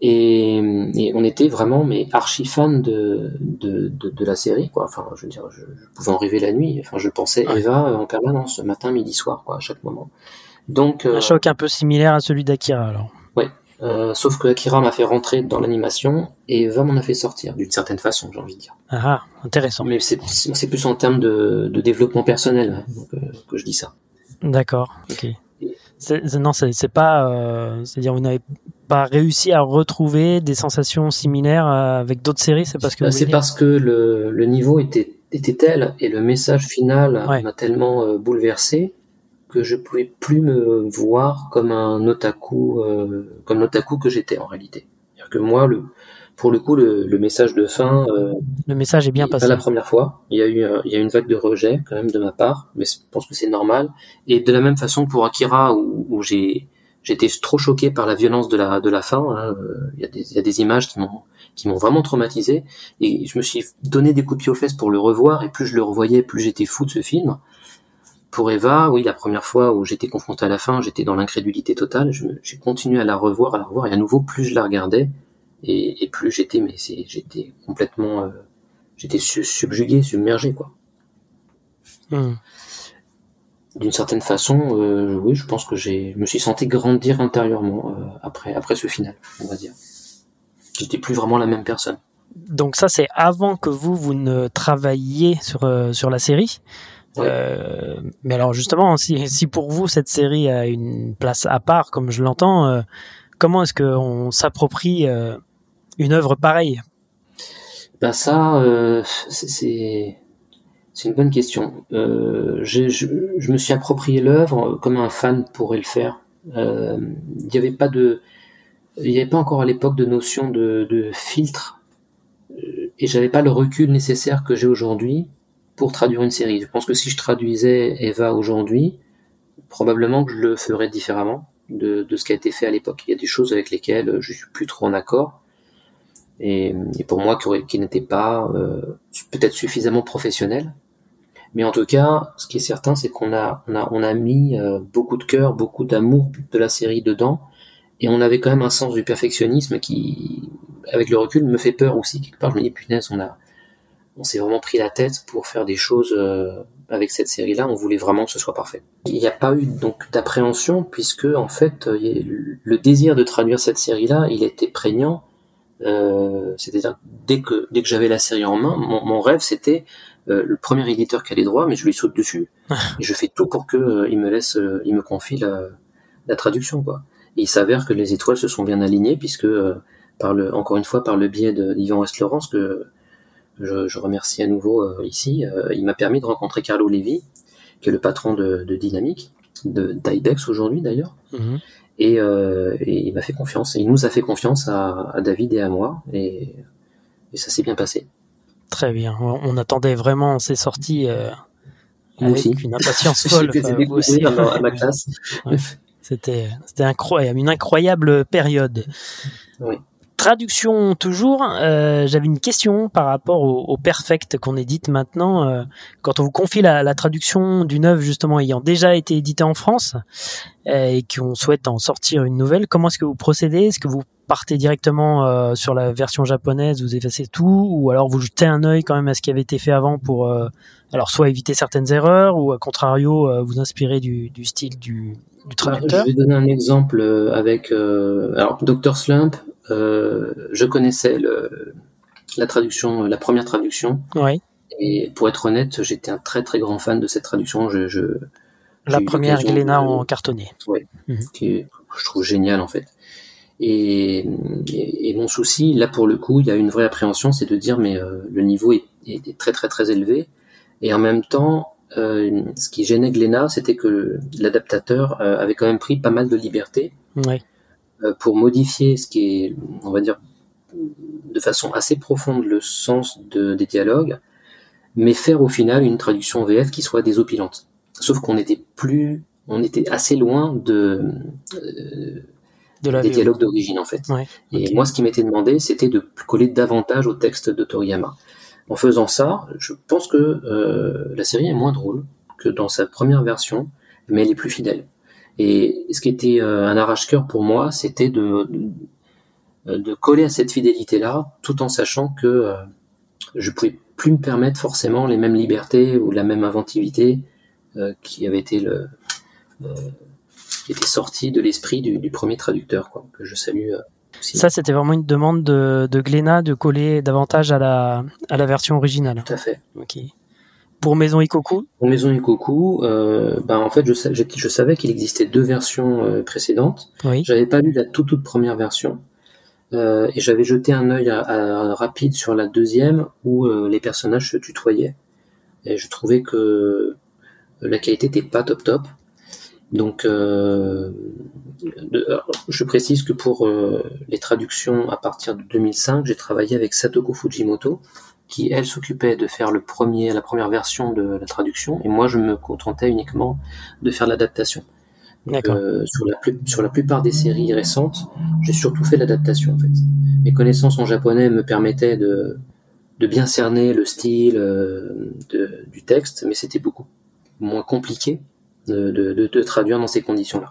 Et, et, on était vraiment mais archi fans de, de, de, de, la série quoi. Enfin, je veux dire, je, pouvais en rêver la nuit. Enfin, je pensais Eva en permanence, matin, midi, soir, quoi, à chaque moment. Donc un choc un peu similaire à celui d'Akira alors. Euh, sauf que Akira m'a fait rentrer dans l'animation et Eva m'en a fait sortir, d'une certaine façon, j'ai envie de dire. Ah, ah intéressant. Mais c'est plus en termes de, de développement personnel hein, que je dis ça. D'accord, ok. Non, c'est pas. Euh, C'est-à-dire, vous n'avez pas réussi à retrouver des sensations similaires euh, avec d'autres séries C'est parce que. C'est parce que le, le, niveau était, était tel et le message final m'a tellement euh, bouleversé que je pouvais plus me voir comme un otaku, euh, comme l'otaku que j'étais en réalité. C'est-à-dire que moi, le, pour le coup, le, le message de fin, euh, le message est bien passé. Pas la première fois. Il y a eu, il y a une vague de rejet quand même de ma part, mais je pense que c'est normal. Et de la même façon pour Akira, où, où j'ai, j'étais trop choqué par la violence de la de la fin. Hein, il, y a des, il y a des images qui m'ont qui m'ont vraiment traumatisé et je me suis donné des coups de pied aux fesses pour le revoir et plus je le revoyais plus j'étais fou de ce film pour Eva, oui, la première fois où j'étais confronté à la fin, j'étais dans l'incrédulité totale. J'ai continué à la revoir, à la revoir, et à nouveau, plus je la regardais, et, plus j'étais, mais j'étais complètement, euh, j'étais subjugué, submergé, quoi. Hmm. D'une certaine façon, euh, oui, je pense que j'ai, me suis senti grandir intérieurement euh, après, après ce final, on va dire. J'étais plus vraiment la même personne. Donc ça, c'est avant que vous vous ne travailliez sur sur la série? Euh, mais alors justement, si, si pour vous cette série a une place à part, comme je l'entends, euh, comment est-ce qu'on s'approprie euh, une œuvre pareille? Ben ça, c'est c'est une bonne question. Je, je, je, me suis approprié l'œuvre comme un fan pourrait le faire. Il n'y avait pas de, il n'y avait pas encore à l'époque de notion de, de filtre et j'avais pas le recul nécessaire que j'ai aujourd'hui pour traduire une série. Je pense que si je traduisais Eva aujourd'hui, probablement que je le ferais différemment de, de, ce qui a été fait à l'époque. Il y a des choses avec lesquelles je suis plus trop en accord. Et, et pour moi, qui, qui n'était pas euh, peut-être suffisamment professionnel. Mais en tout cas, ce qui est certain, c'est qu'on a, on a, on a mis euh, beaucoup de cœur, beaucoup d'amour de la série dedans. Et on avait quand même un sens du perfectionnisme qui, avec le recul, me fait peur aussi. Quelque part, je me dis, punaise, on a, on s'est vraiment pris la tête pour faire des choses euh, avec cette série-là. On voulait vraiment que ce soit parfait. Il n'y a pas eu donc d'appréhension puisque en fait euh, le désir de traduire cette série-là, il était prégnant. Euh, C'est-à-dire dès que dès que j'avais la série en main, mon, rêve c'était euh, le premier éditeur qui a les droits, mais je lui saute dessus et je fais tout pour que il me laisse, il me confie la, la traduction quoi. Et il s'avère que les étoiles se sont bien alignées puisque par le encore une fois par le biais de d'Yvan West Laurence que je, je, remercie à nouveau euh, ici. Euh, il m'a permis de rencontrer Carlo Levi, qui est le patron de, de Dynamique, de d'Ibex aujourd'hui d'ailleurs. Mhm. Et, euh, et, il m'a fait confiance. Et il nous a fait confiance à, à David et à moi. Et, et ça s'est bien passé. Très bien. On attendait vraiment ces sorties euh, avec aussi. une impatience folle. aussi. À, ma classe. C'était c'était incroyable, une incroyable période. Oui. Traduction toujours, euh, j'avais une question par rapport au, perfect qu'on édite maintenant. Euh, quand on vous confie la, traduction d'une œuvre justement ayant déjà été éditée en France euh, et qu'on souhaite en sortir une nouvelle, comment est-ce que vous procédez? Est-ce que vous partez directement sur la version japonaise, vous effacez tout, ou alors vous jetez un œil quand même à ce qui avait été fait avant pour, alors soit éviter certaines erreurs, ou à contrario vous inspirer du, style du, du traducteur Je vais donner un exemple avec alors Dr Slump. Euh, je connaissais le, la traduction, la première traduction. Oui. Et pour être honnête, j'étais un très très grand fan de cette traduction. Je, je la première Glénat en cartonné. Oui. Mhm. Qui je trouve génial en fait. Et, et, mon souci, là pour le coup, il y a une vraie appréhension, c'est de dire mais euh, le niveau est, est, très très très élevé. Et en même temps, euh, ce qui gênait Glénat, c'était que l'adaptateur euh, avait quand même pris pas mal de liberté. Ouais. Euh, pour modifier ce qui est, on va dire, de façon assez profonde le sens de, des dialogues, mais faire au final une traduction VF qui soit désopilante. Sauf qu'on était plus, on était assez loin de, euh, de la des VO. dialogues d'origine en fait. Ouais, Et moi, ce qui m'était demandé, c'était de coller davantage au texte de Toriyama. En faisant ça, je pense que euh, la série est moins drôle que dans sa première version, mais elle est plus fidèle. Et ce qui était euh, un arrache-cœur pour moi, c'était de, de, de coller à cette fidélité-là, tout en sachant que euh, je pouvais plus me permettre forcément les mêmes libertés ou la même inventivité euh, qui avait été le qui était sorti de l'esprit du, du premier traducteur, quoi, que je salue aussi. Ça, c'était vraiment une demande de, de Glénat de coller davantage à la, à la version originale. Tout à fait. Ok. Pour Maison Ikoku, Pour Maison Ikoku, euh, ben en fait, je, sa- je, je savais qu'il existait deux versions euh, précédentes. oui. J'avais pas lu la toute toute première version. Euh, et j'avais jeté un œil à- à- rapide sur la deuxième où euh, les personnages se tutoyaient. Et je trouvais que la qualité était pas top top. Donc, de- alors, je précise que pour les traductions à partir de 2005, j'ai travaillé avec Satoko Fujimoto, qui elle s'occupait de faire le premier, la première version de la traduction, et moi je me contentais uniquement de faire l'adaptation. Euh, sur, la plus- sur la plupart des séries récentes, j'ai surtout fait l'adaptation en fait. Mes connaissances en japonais me permettaient de, de bien cerner le style euh, de- du texte, mais c'était beaucoup moins compliqué de, de- de- de traduire dans ces conditions-là.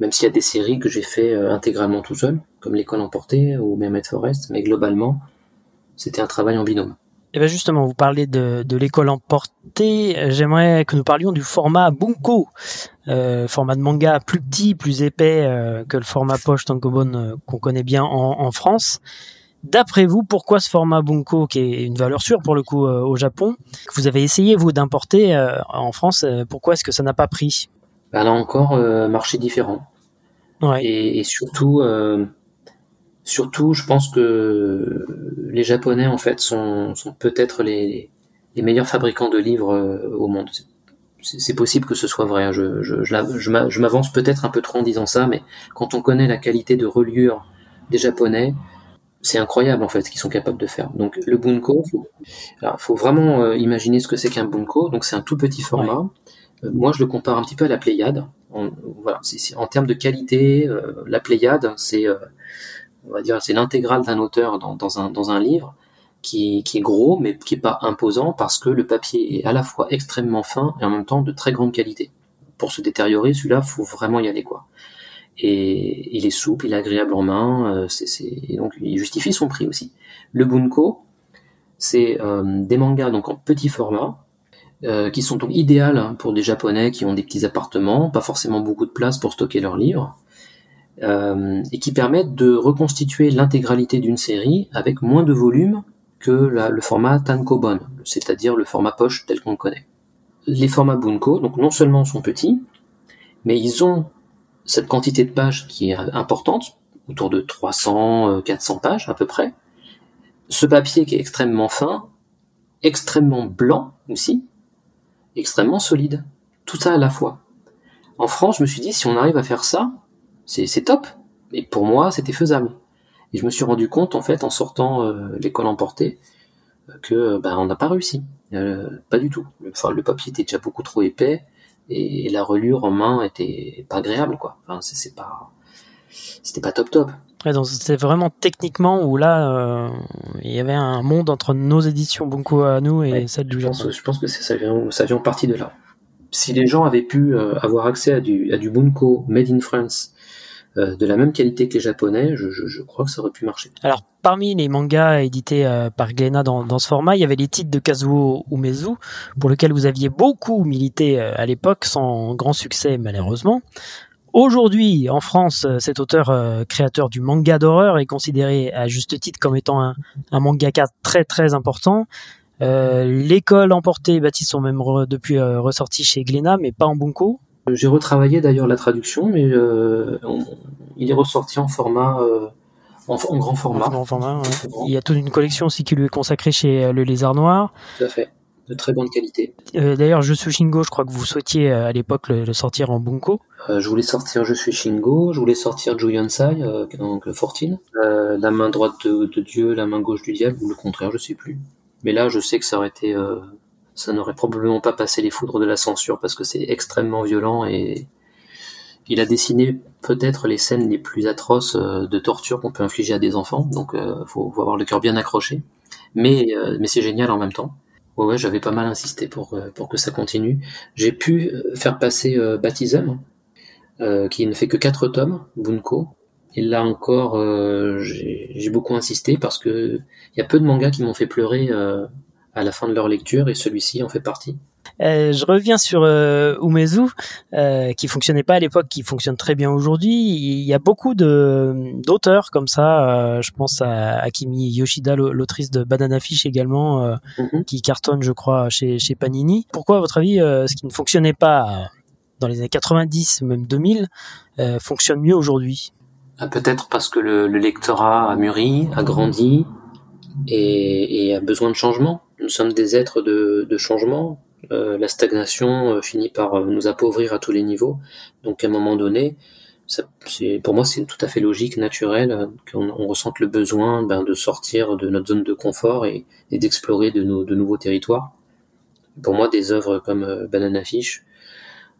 Même s'il y a des séries que j'ai fait euh, intégralement tout seul, comme L'école emportée ou même Ed Forest, mais globalement, c'était un travail en binôme. Et bien justement, vous parlez de, de l'école emportée. J'aimerais que nous parlions du format Bunko, euh, format de manga plus petit, plus épais euh, que le format poche Tankobon euh, qu'on connaît bien en, en France. D'après vous, pourquoi ce format Bunko, qui est une valeur sûre pour le coup au Japon, que vous avez essayé vous d'importer en France, pourquoi est-ce que ça n'a pas pris? Bah, là encore, marché différent. Ouais. Et, et surtout, surtout, je pense que les Japonais en fait sont, sont peut-être les, les meilleurs fabricants de livres euh, au monde. C'est possible que ce soit vrai. hein. Je, m'avance peut-être un peu trop en disant ça, mais quand on connaît la qualité de reliure des Japonais, c'est incroyable en fait ce qu'ils sont capables de faire. Donc le bunko, faut, alors, faut vraiment euh, imaginer ce que c'est qu'un bunko. Donc c'est un tout petit format. Euh, moi, je le compare un petit peu à la Pléiade. En, voilà, en termes de qualité, euh, la Pléiade, c'est, on va dire, c'est l'intégrale d'un auteur dans, un livre qui, est gros, mais qui est pas imposant parce que le papier est à la fois extrêmement fin et en même temps de très grande qualité. Pour se détériorer, celui-là, faut vraiment y aller quoi. Et il est souple, il est agréable en main, euh, c'est, et donc il justifie son prix aussi. Le bunko, c'est euh, des mangas donc en petit format, euh, qui sont donc idéales hein, pour des japonais qui ont des petits appartements, pas forcément beaucoup de place pour stocker leurs livres, euh, et qui permettent de reconstituer l'intégralité d'une série avec moins de volume que le format tankobon, c'est-à-dire le format poche tel qu'on le connaît. Les formats bunko, donc non seulement sont petits, mais ils ont cette quantité de pages qui est importante, autour de 300, euh, 400 pages à peu près. Ce papier qui est extrêmement fin, extrêmement blanc aussi, extrêmement solide. Tout ça à la fois. En France, je me suis dit, si on arrive à faire ça, c'est top. Et pour moi, c'était faisable. Et je me suis rendu compte, en fait, en sortant euh, l'école emportée, euh, que ben, on n'a pas réussi. Euh, pas du tout. Le, enfin, le papier était déjà beaucoup trop épais et, la relure en main était pas agréable, quoi. Enfin, c'est pas, c'était pas top top. Ouais, donc c'est vraiment techniquement où là, euh, il y avait un monde entre nos éditions Bunko à nous et Ouais, celles du Japon. je pense que ça vient, ça vient en partie de là. Si les gens avaient pu avoir accès à du, à du bunko made in France euh, de la même qualité que les japonais, je, crois que ça aurait pu marcher. Alors, parmi les mangas édités euh, par Glénat dans, ce format, il y avait les titres de Kazuo Umezu, pour lesquels vous aviez beaucoup milité euh, à l'époque, sans grand succès malheureusement. Aujourd'hui, en France, cet auteur créateur du manga d'horreur est considéré à juste titre comme étant un, mangaka très très important. L'école emportée et Baptiste sont même depuis euh, ressortis chez Glénat, mais pas en Bunko. J'ai retravaillé d'ailleurs la traduction, mais euh, on- il est ressorti en format, euh, en, en grand format. En grand format, ouais. En grand, Il y a toute une collection aussi qui lui est consacrée chez euh, Le Lézard Noir. Tout à fait. De très bonne qualité. Euh, D'ailleurs, Je suis Shingo, je crois que vous souhaitiez à l'époque le, le sortir en Bunko. Euh, je voulais sortir Je suis Shingo, je voulais sortir Juyonsai, euh, donc le 14, euh, la main droite de, de Dieu, la main gauche du diable, ou le contraire, je sais plus. Mais là, je sais que ça aurait été, euh, ça n'aurait probablement pas passé les foudres de la censure parce que c'est extrêmement violent et, il a dessiné peut-être les scènes les plus atroces de torture qu'on peut infliger à des enfants, donc faut, faut avoir le cœur bien accroché. Mais mais c'est génial en même temps. Ouais, ouais j'avais pas mal insisté pour pour que ça continue. J'ai pu faire passer Baptism, qui ne fait que quatre tomes, Bunko, et là encore, euh, j'ai beaucoup insisté parce que il y a peu de mangas qui m'ont fait pleurer euh, à la fin de leur lecture et celui-ci en fait partie. Euh, je reviens sur euh, Umezu, euh, qui fonctionnait pas à l'époque, qui fonctionne très bien aujourd'hui. Il y a beaucoup de d'auteurs comme ça. je pense à Akimi Yoshida, l'autrice de Banana Fish également, mhm. qui cartonne, je crois, chez, chez Panini. Pourquoi, à votre avis, ce qui ne fonctionnait pas dans les années 90, même 2000, fonctionne mieux aujourd'hui? Ah, peut-être parce que le, lectorat a mûri, a grandi et, a besoin de changement. Nous sommes des êtres de, changement. Euh, la stagnation euh, finit par euh, nous appauvrir à tous les niveaux. Donc à un moment donné, pour moi c'est tout à fait logique, naturel qu'on ressente le besoin ben, de sortir de notre zone de confort et, d'explorer de, de, nouveaux territoires. Pour moi, des œuvres comme Banana Fish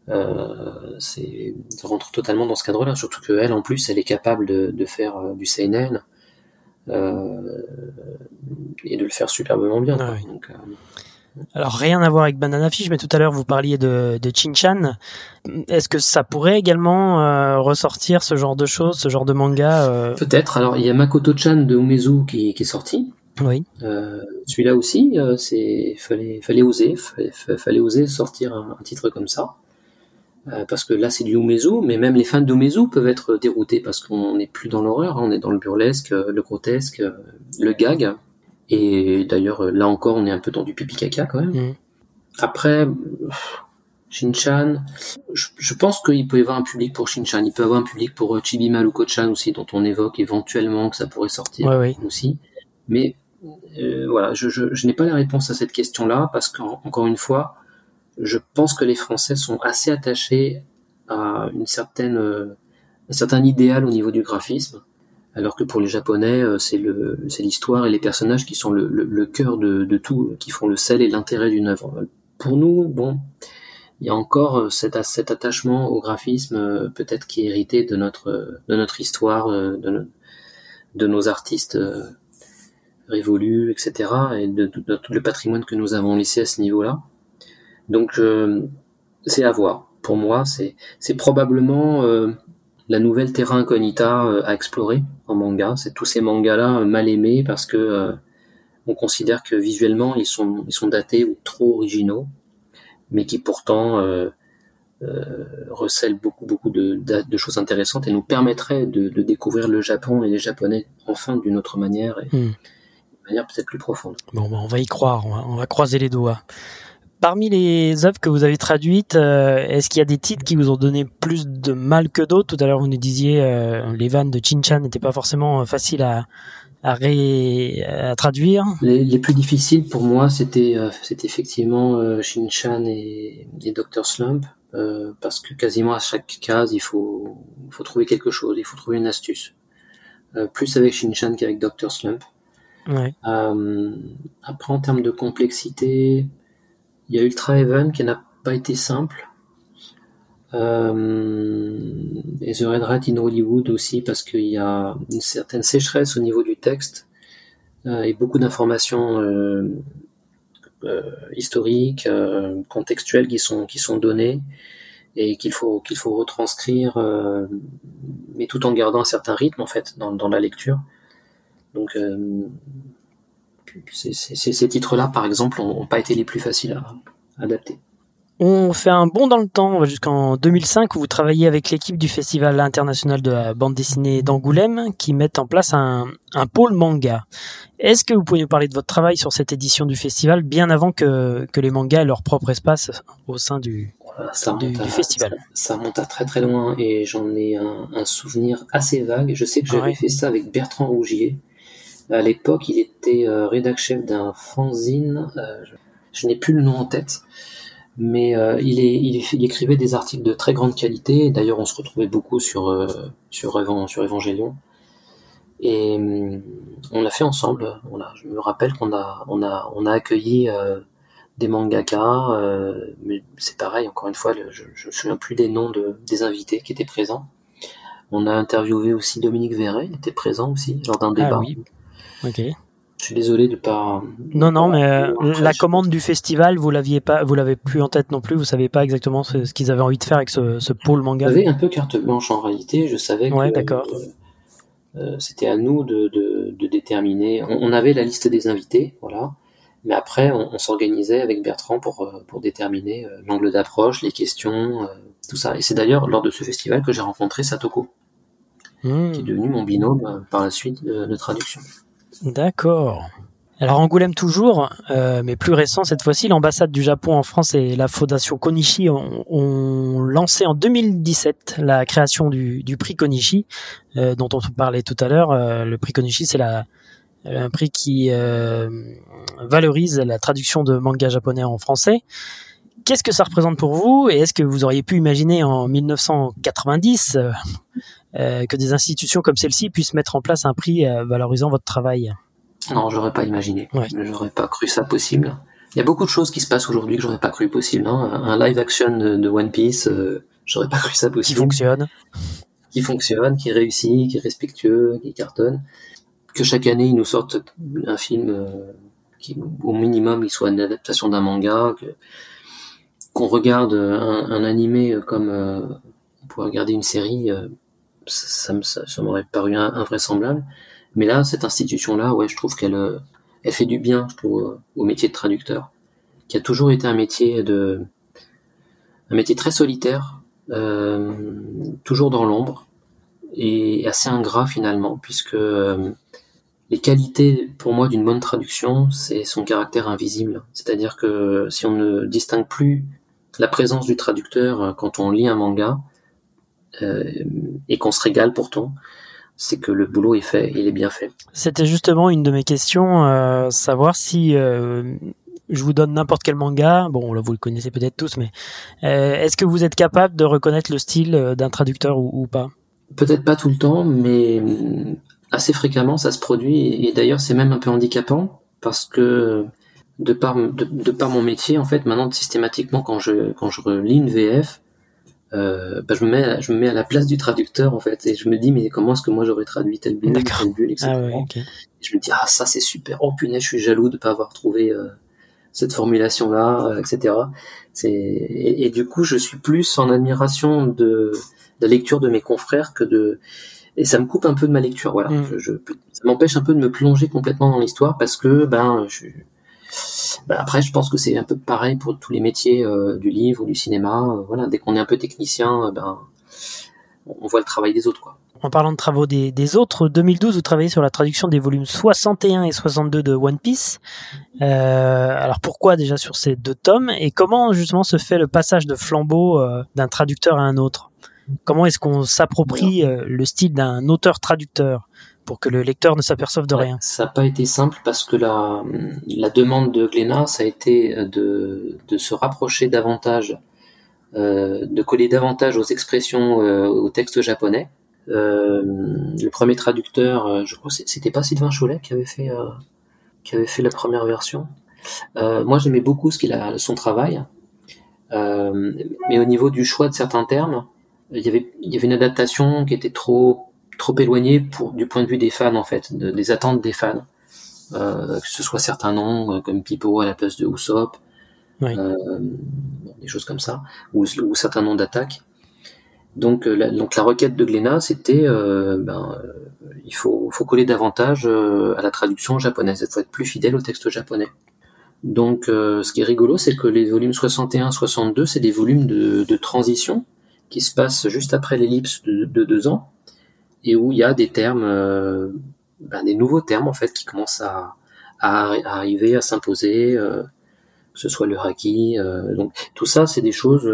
euh, c'est rentre totalement dans ce cadre-là. Surtout qu'elle, en plus, elle est capable de, faire euh, du seinen euh, et de le faire superbement bien. Ah alors rien à voir avec Banana Fish, mais tout à l'heure vous parliez de, de Chin-chan. Est-ce que ça pourrait également ressortir ce genre de choses, ce genre de manga Peut-être. Alors il y a Makoto-chan de Umezu qui, est sorti. Oui. Celui-là aussi, c'est fallait fallait oser, fallait, oser sortir un, titre comme ça. Euh, parce que là c'est du Umezu, mais même les fans d'Umezu peuvent être déroutés parce qu'on n'est plus dans l'horreur, hein. on est dans le burlesque, euh, le grotesque, euh, le gag. Et d'ailleurs là encore on est un peu dans du pipi caca quand même. Mm. Après, Shinchan, je, je pense qu'il peut y avoir un public pour Shinchan, il peut y avoir un public pour Chibi Maruko-chan aussi, dont on évoque éventuellement que ça pourrait sortir aussi. Mais voilà, je, je, je n'ai pas la réponse à cette question-là parce qu'encore une fois, je pense que les Français sont assez attachés à une certaine, euh, un certain idéal au niveau du graphisme, alors que pour les Japonais, euh, c'est le, c'est l'histoire et les personnages qui sont le, le, cœur de, tout, qui font le sel et l'intérêt d'une œuvre. Pour nous, bon, il y a encore euh, cet, attachement au graphisme, peut-être qui est hérité de notre, de notre histoire, de, nos artistes révolus, etc., et de, tout le patrimoine que nous avons laissé à ce niveau-là. Donc euh, c'est à voir. Pour moi, c'est probablement euh, la nouvelle terra incognita euh, à explorer en manga. C'est tous ces mangas-là mal aimés parce que on considère que visuellement ils sont ils sont datés ou trop originaux, mais qui pourtant euh, recèlent beaucoup beaucoup de, de, choses intéressantes et nous permettraient de, de, découvrir le Japon et les Japonais enfin d'une autre manière et hmm. d'une manière peut-être plus profonde. Bon, ben, on va y croire, on va, on va croiser les doigts. Parmi les œuvres que vous avez traduites, euh, est-ce qu'il y a des titres qui vous ont donné plus de mal que d'autres? Tout à l'heure, vous nous disiez euh, les vannes de Chin-chan n'étaient pas forcément euh, faciles à, à, à traduire. Les, plus difficiles pour moi, c'était c'était effectivement Shin-chan et, et Dr Slump, parce que quasiment à chaque case, il faut trouver quelque chose, il faut trouver une astuce. plus avec Shin-chan qu'avec Dr Slump. Ouais. après, en termes de complexité, il y a Ultra Heaven qui n'a pas été simple. Euh, et The Red Rat in Hollywood aussi parce qu'il y a une certaine sécheresse au niveau du texte euh, et beaucoup d'informations euh, historiques, contextuelles qui sont qui sont données et qu'il faut qu'il faut retranscrire, mais tout en gardant un certain rythme en fait dans, dans la lecture. Donc ces titres-là, par exemple, n'ont pas été les plus faciles à adapter. On fait un bond dans le temps jusqu'en 2005 où vous travaillez avec l'équipe du Festival international de la bande dessinée d'Angoulême qui met en place un, pôle manga. Est-ce que vous pouvez nous parler de votre travail sur cette édition du festival bien avant que, les mangas aient leur propre espace au sein du, festival? ça, monte à très très loin et j'en ai un, souvenir assez vague. Je sais que j'avais fait ça avec Bertrand Rougier à l'époque, il était euh, rédac chef d'un fanzine. Euh, je, n'ai plus le nom en tête, mais euh, il, est, il, écrivait des articles de très grande qualité. D'ailleurs, on se retrouvait beaucoup sur sur, sur Evangelion. Et on l'a fait ensemble. Voilà, je me rappelle qu'on a on a on a accueilli des mangaka, mais c'est pareil, encore une fois, je ne me souviens plus des noms de, des invités qui étaient présents. On a interviewé aussi Dominique Verret, il était présent aussi lors d'un ah débat. Oui. Ok. Je suis désolé de pas. Non, non, mais euh, la commande du festival, vous l'aviez pas, vous l'avez plus en tête non plus. Vous savez pas exactement ce, qu'ils avaient envie de faire avec ce, ce pôle manga. J'avais un peu carte blanche en réalité. Je savais ouais, d'accord. Euh, euh, c'était à nous de, de, de déterminer. On, avait la liste des invités, voilà. Mais après, on, s'organisait avec Bertrand pour pour déterminer l'angle d'approche, les questions, tout ça. Et c'est d'ailleurs lors de ce festival que j'ai rencontré Satoko, hmm. qui est devenu mon binôme par la suite de traduction. D'accord. Alors Angoulême toujours, euh, mais plus récent cette fois-ci, l'ambassade du Japon en France et la Fondation Konishi ont, lancé en 2017 la création du, prix Konishi, euh, dont on parlait tout à l'heure. Euh, le prix Konishi, c'est un prix qui valorise la traduction de manga japonais en français. Qu'est-ce que ça représente pour vous et est-ce que vous auriez pu imaginer en 1990 euh, que des institutions comme celle-ci puissent mettre en place un prix euh, valorisant votre travail? Non, j'aurais pas imaginé. J'aurais pas cru ça possible. Il y a beaucoup de choses qui se passent aujourd'hui que j'aurais pas cru possible. Hein. Un live action de, One Piece, euh, j'aurais pas cru ça possible. Qui fonctionne. Qui fonctionne, qui réussit, qui est respectueux, qui cartonne. Que chaque année ils nous sortent un film qui, au minimum, il soit une adaptation d'un manga. Qu'on regarde un, un, animé comme on pourrait regarder une série ça, ça, m'aurait paru invraisemblable. Mais là, cette institution-là, ouais, je trouve qu'elle euh, elle fait du bien, je trouve, euh, au métier de traducteur, qui a toujours été un métier de, un métier très solitaire, euh, toujours dans l'ombre et assez ingrat finalement, puisque les qualités pour moi d'une bonne traduction, c'est son caractère invisible. C'est-à-dire que si on ne distingue plus la présence du traducteur quand on lit un manga, euh, et qu'on se régale pourtant, c'est que le boulot est fait, il est bien fait. C'était justement une de mes questions, euh, savoir si euh, je vous donne n'importe quel manga, bon là vous le connaissez peut-être tous, mais est-ce que vous êtes capable de reconnaître le style d'un traducteur ou, pas? Peut-être pas tout le temps, mais assez fréquemment ça se produit, et d'ailleurs c'est même un peu handicapant, parce que de par, de, par mon métier, en fait, maintenant systématiquement quand je, quand je relis une VF, euh, bah, je me mets à, je me mets à la place du traducteur en fait et je me dis mais comment est-ce que moi j'aurais traduit tel bulle tel bulle etc ah je me dis ah ça c'est super. Oh punaise je suis jaloux de pas avoir trouvé euh, cette formulation là euh, etc c'est et, du coup je suis plus en admiration de, de, la lecture de mes confrères que de et ça me coupe un peu de ma lecture voilà. Mm. je, je, ça m'empêche un peu de me plonger complètement dans l'histoire parce que ben je bah, après, je pense que c'est un peu pareil pour tous les métiers euh, du livre ou du cinéma. Euh, voilà, dès qu'on est un peu technicien, euh, ben, on voit le travail des autres, quoi. En parlant de travaux des, des, autres, 2012, vous travaillez sur la traduction des volumes 61 et 62 de One Piece. alors pourquoi déjà sur ces deux tomes et comment justement se fait le passage de flambeau d'un traducteur à un autre? Comment est-ce qu'on s'approprie le style d'un auteur-traducteur pour que le lecteur ne s'aperçoive de rien. Ça n'a pas été simple parce que la, la demande de Glénat, ça a été de, de se rapprocher davantage, euh, de coller davantage aux expressions, euh, au texte japonais. Euh, le premier traducteur, euh, je crois, c'était pas Sylvain Cholet qui avait fait, euh, qui avait fait la première version. Euh, moi, j'aimais beaucoup ce qu'il a, son travail, mais au niveau du choix de certains termes, il y avait, il y avait une adaptation qui était trop trop éloigné pour du point de vue des fans en fait, des attentes des fans. Euh, que ce soit certains noms euh, comme Pipo à la place de Usopp, euh, des choses comme ça, ou, certains noms d'attaque. Donc, la, donc la requête de Glénat, c'était, ben, il faut, faut coller davantage à la traduction japonaise. Il faut être plus fidèle au texte japonais. Donc, ce qui est rigolo, c'est que les volumes 61-62, c'est des volumes de, de, transition qui se passent juste après l'ellipse de, de, deux ans et où il y a des termes, euh, ben, des nouveaux termes en fait qui commencent à, à, arriver, à s'imposer, euh, que ce soit le haki. Euh, donc tout ça, c'est des choses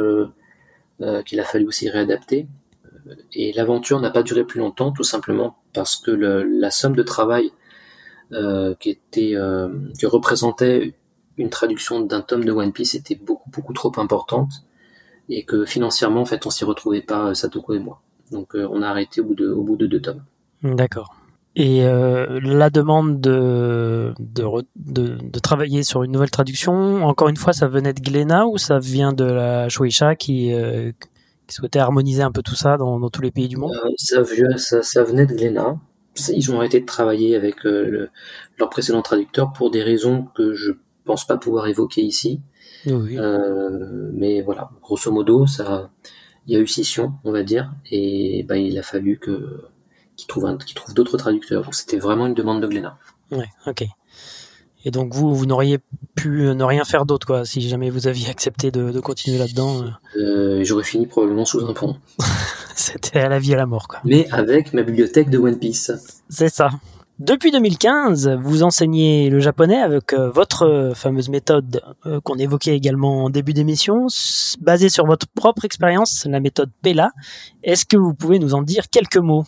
qu'il a fallu aussi réadapter. Et l'aventure n'a pas duré plus longtemps, tout simplement parce que le, la somme de travail qui était, qui représentait une traduction d'un tome de One Piece était beaucoup beaucoup trop importante et que financièrement en fait on s'y retrouvait pas Satoko et moi. Donc euh, on a arrêté au bout de, au bout de deux tomes. D'accord. Et euh, la demande de de, de, de, travailler sur une nouvelle traduction, encore une fois, ça venait de Glénat ou ça vient de la Shueisha qui, euh, qui souhaitait harmoniser un peu tout ça dans, dans tous les pays du monde? Euh, ça, ça, ça, venait de Glénat. Ils ont arrêté de travailler avec le, leur précédent traducteur pour des raisons que je pense pas pouvoir évoquer ici. Oui. mais voilà, grosso modo, ça, il y a eu scission, on va dire, et ben, il a fallu que qui trouve, trouve d'autres traducteurs. Donc c'était vraiment une demande de Glénat. Ouais, ok. Et donc vous, vous n'auriez pu ne rien faire d'autre, quoi, si jamais vous aviez accepté de, de continuer là-dedans. Euh. euh, J'aurais fini probablement sous un pont. C'était à la vie à la mort, quoi. Mais avec ma bibliothèque de One Piece. C'est ça. Depuis 2015, vous enseignez le japonais avec euh, votre fameuse méthode euh, qu'on évoquait également en début d'émission, basée sur votre propre expérience, la méthode PELA. Est-ce que vous pouvez nous en dire quelques mots?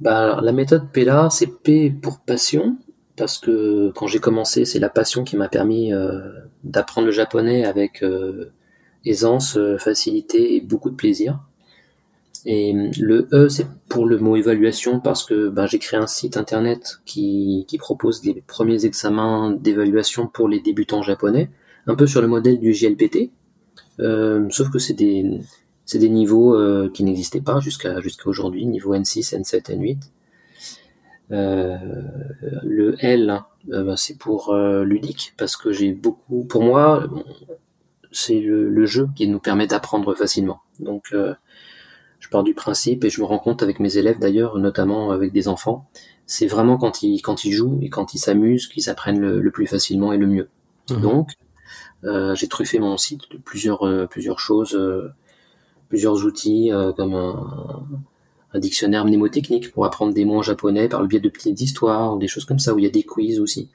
Bah, La méthode PELA, c'est P pour passion, parce que quand j'ai commencé, c'est la passion qui m'a permis euh, d'apprendre le japonais avec euh, aisance, euh, facilité et beaucoup de plaisir. Et le E, c'est pour le mot évaluation, parce que bah, j'ai créé un site internet qui, qui propose les premiers examens d'évaluation pour les débutants japonais, un peu sur le modèle du JLPT, sauf que c'est des c'est des niveaux euh, qui n'existaient pas jusqu'à jusqu'à aujourd'hui, niveau N6, N7, N8. Euh, le L, euh, bah, c'est pour ludique parce que j'ai beaucoup. Pour moi, c'est le, jeu qui nous permet d'apprendre facilement. Donc, je pars du principe et je me rends compte avec mes élèves d'ailleurs, notamment avec des enfants, c'est vraiment quand ils quand ils jouent et quand ils s'amusent qu'ils apprennent le, plus facilement et le mieux. Mmh. Donc, j'ai truffé mon site de plusieurs plusieurs choses plusieurs outils euh, comme un, dictionnaire mnémotechnique pour apprendre des mots en japonais par le biais de petites histoires, des choses comme ça, où il y a des quiz aussi.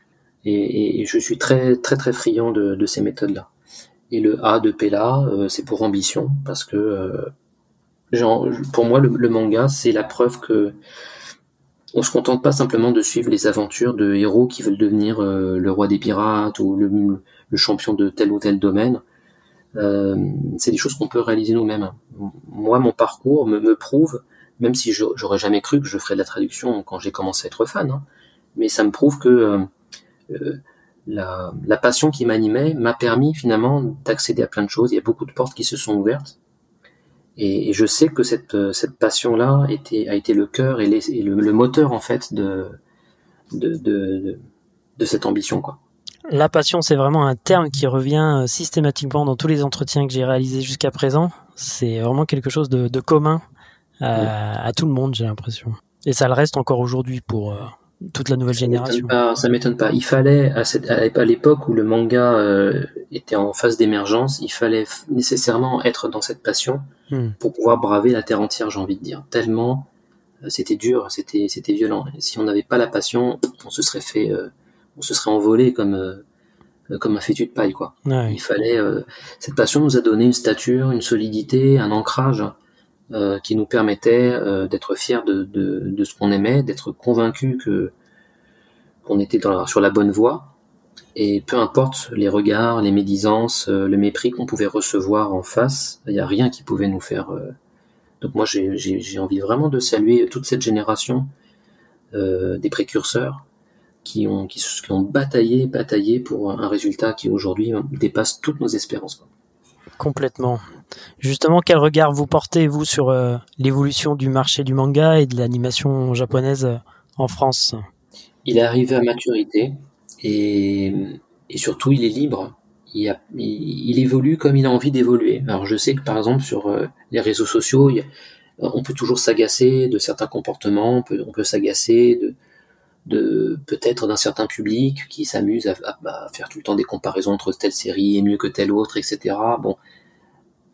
Et, je suis très très très friand de, ces méthodes-là. Et le A de Pella, euh, c'est pour ambition, parce que euh, genre, pour moi, le, manga, c'est la preuve que on se contente pas simplement de suivre les aventures de héros qui veulent devenir le roi des pirates ou le, champion de tel ou tel domaine. Euh, c'est des choses qu'on peut réaliser nous-mêmes. Moi, mon parcours me, prouve, même si j'aurais jamais cru que je ferais de la traduction quand j'ai commencé à être fan, hein, mais ça me prouve que euh, euh, la, passion qui m'animait m'a permis finalement d'accéder à plein de choses. Il y a beaucoup de portes qui se sont ouvertes. Et, je sais que cette, cette passion-là a été le cœur et, le, moteur en fait de, de, de, de cette ambition. quoi. La passion, c'est vraiment un terme qui revient euh, systématiquement dans tous les entretiens que j'ai réalisés jusqu'à présent. C'est vraiment quelque chose de, commun à, tout le monde, j'ai l'impression. Et ça le reste encore aujourd'hui pour euh, toute la nouvelle génération. ça m'étonne pas. Il fallait, à, l'époque où le manga euh, était en phase d'émergence, il fallait nécessairement être dans cette passion hmm. pour pouvoir braver la terre entière, j'ai envie de dire. Tellement c'était dur, c'était c'était violent. si on n'avait pas la passion, on se serait fait on se serait envolé comme euh, comme un fétu de paille quoi. Il fallait euh, cette passion nous a donné une stature, une solidité, un ancrage euh, qui nous permettait d'être fiers de, de, de ce qu'on aimait, d'être convaincus que qu'on était dans sur la bonne voie. Et peu importe les regards, les médisances, le mépris qu'on pouvait recevoir en face, il n'y a rien qui pouvait nous faire. Donc moi j'ai envie vraiment de saluer toute cette génération des précurseurs qui ont, qui, ont bataillé, bataillé pour un résultat qui aujourd'hui dépasse toutes nos espérances. Complètement. Justement, quel regard vous portez, vous, sur euh, l'évolution du marché du manga et de l'animation japonaise euh, en France? Il est arrivé à maturité et, surtout, il est libre. Il, évolue comme il a envie d'évoluer. Alors, je sais que, par exemple, sur euh, les réseaux sociaux, on peut toujours s'agacer de certains comportements, on peut, s'agacer de peut-être d'un certain public qui s'amuse à, faire tout le temps des comparaisons entre telle série est mieux que telle autre, etc. Bon,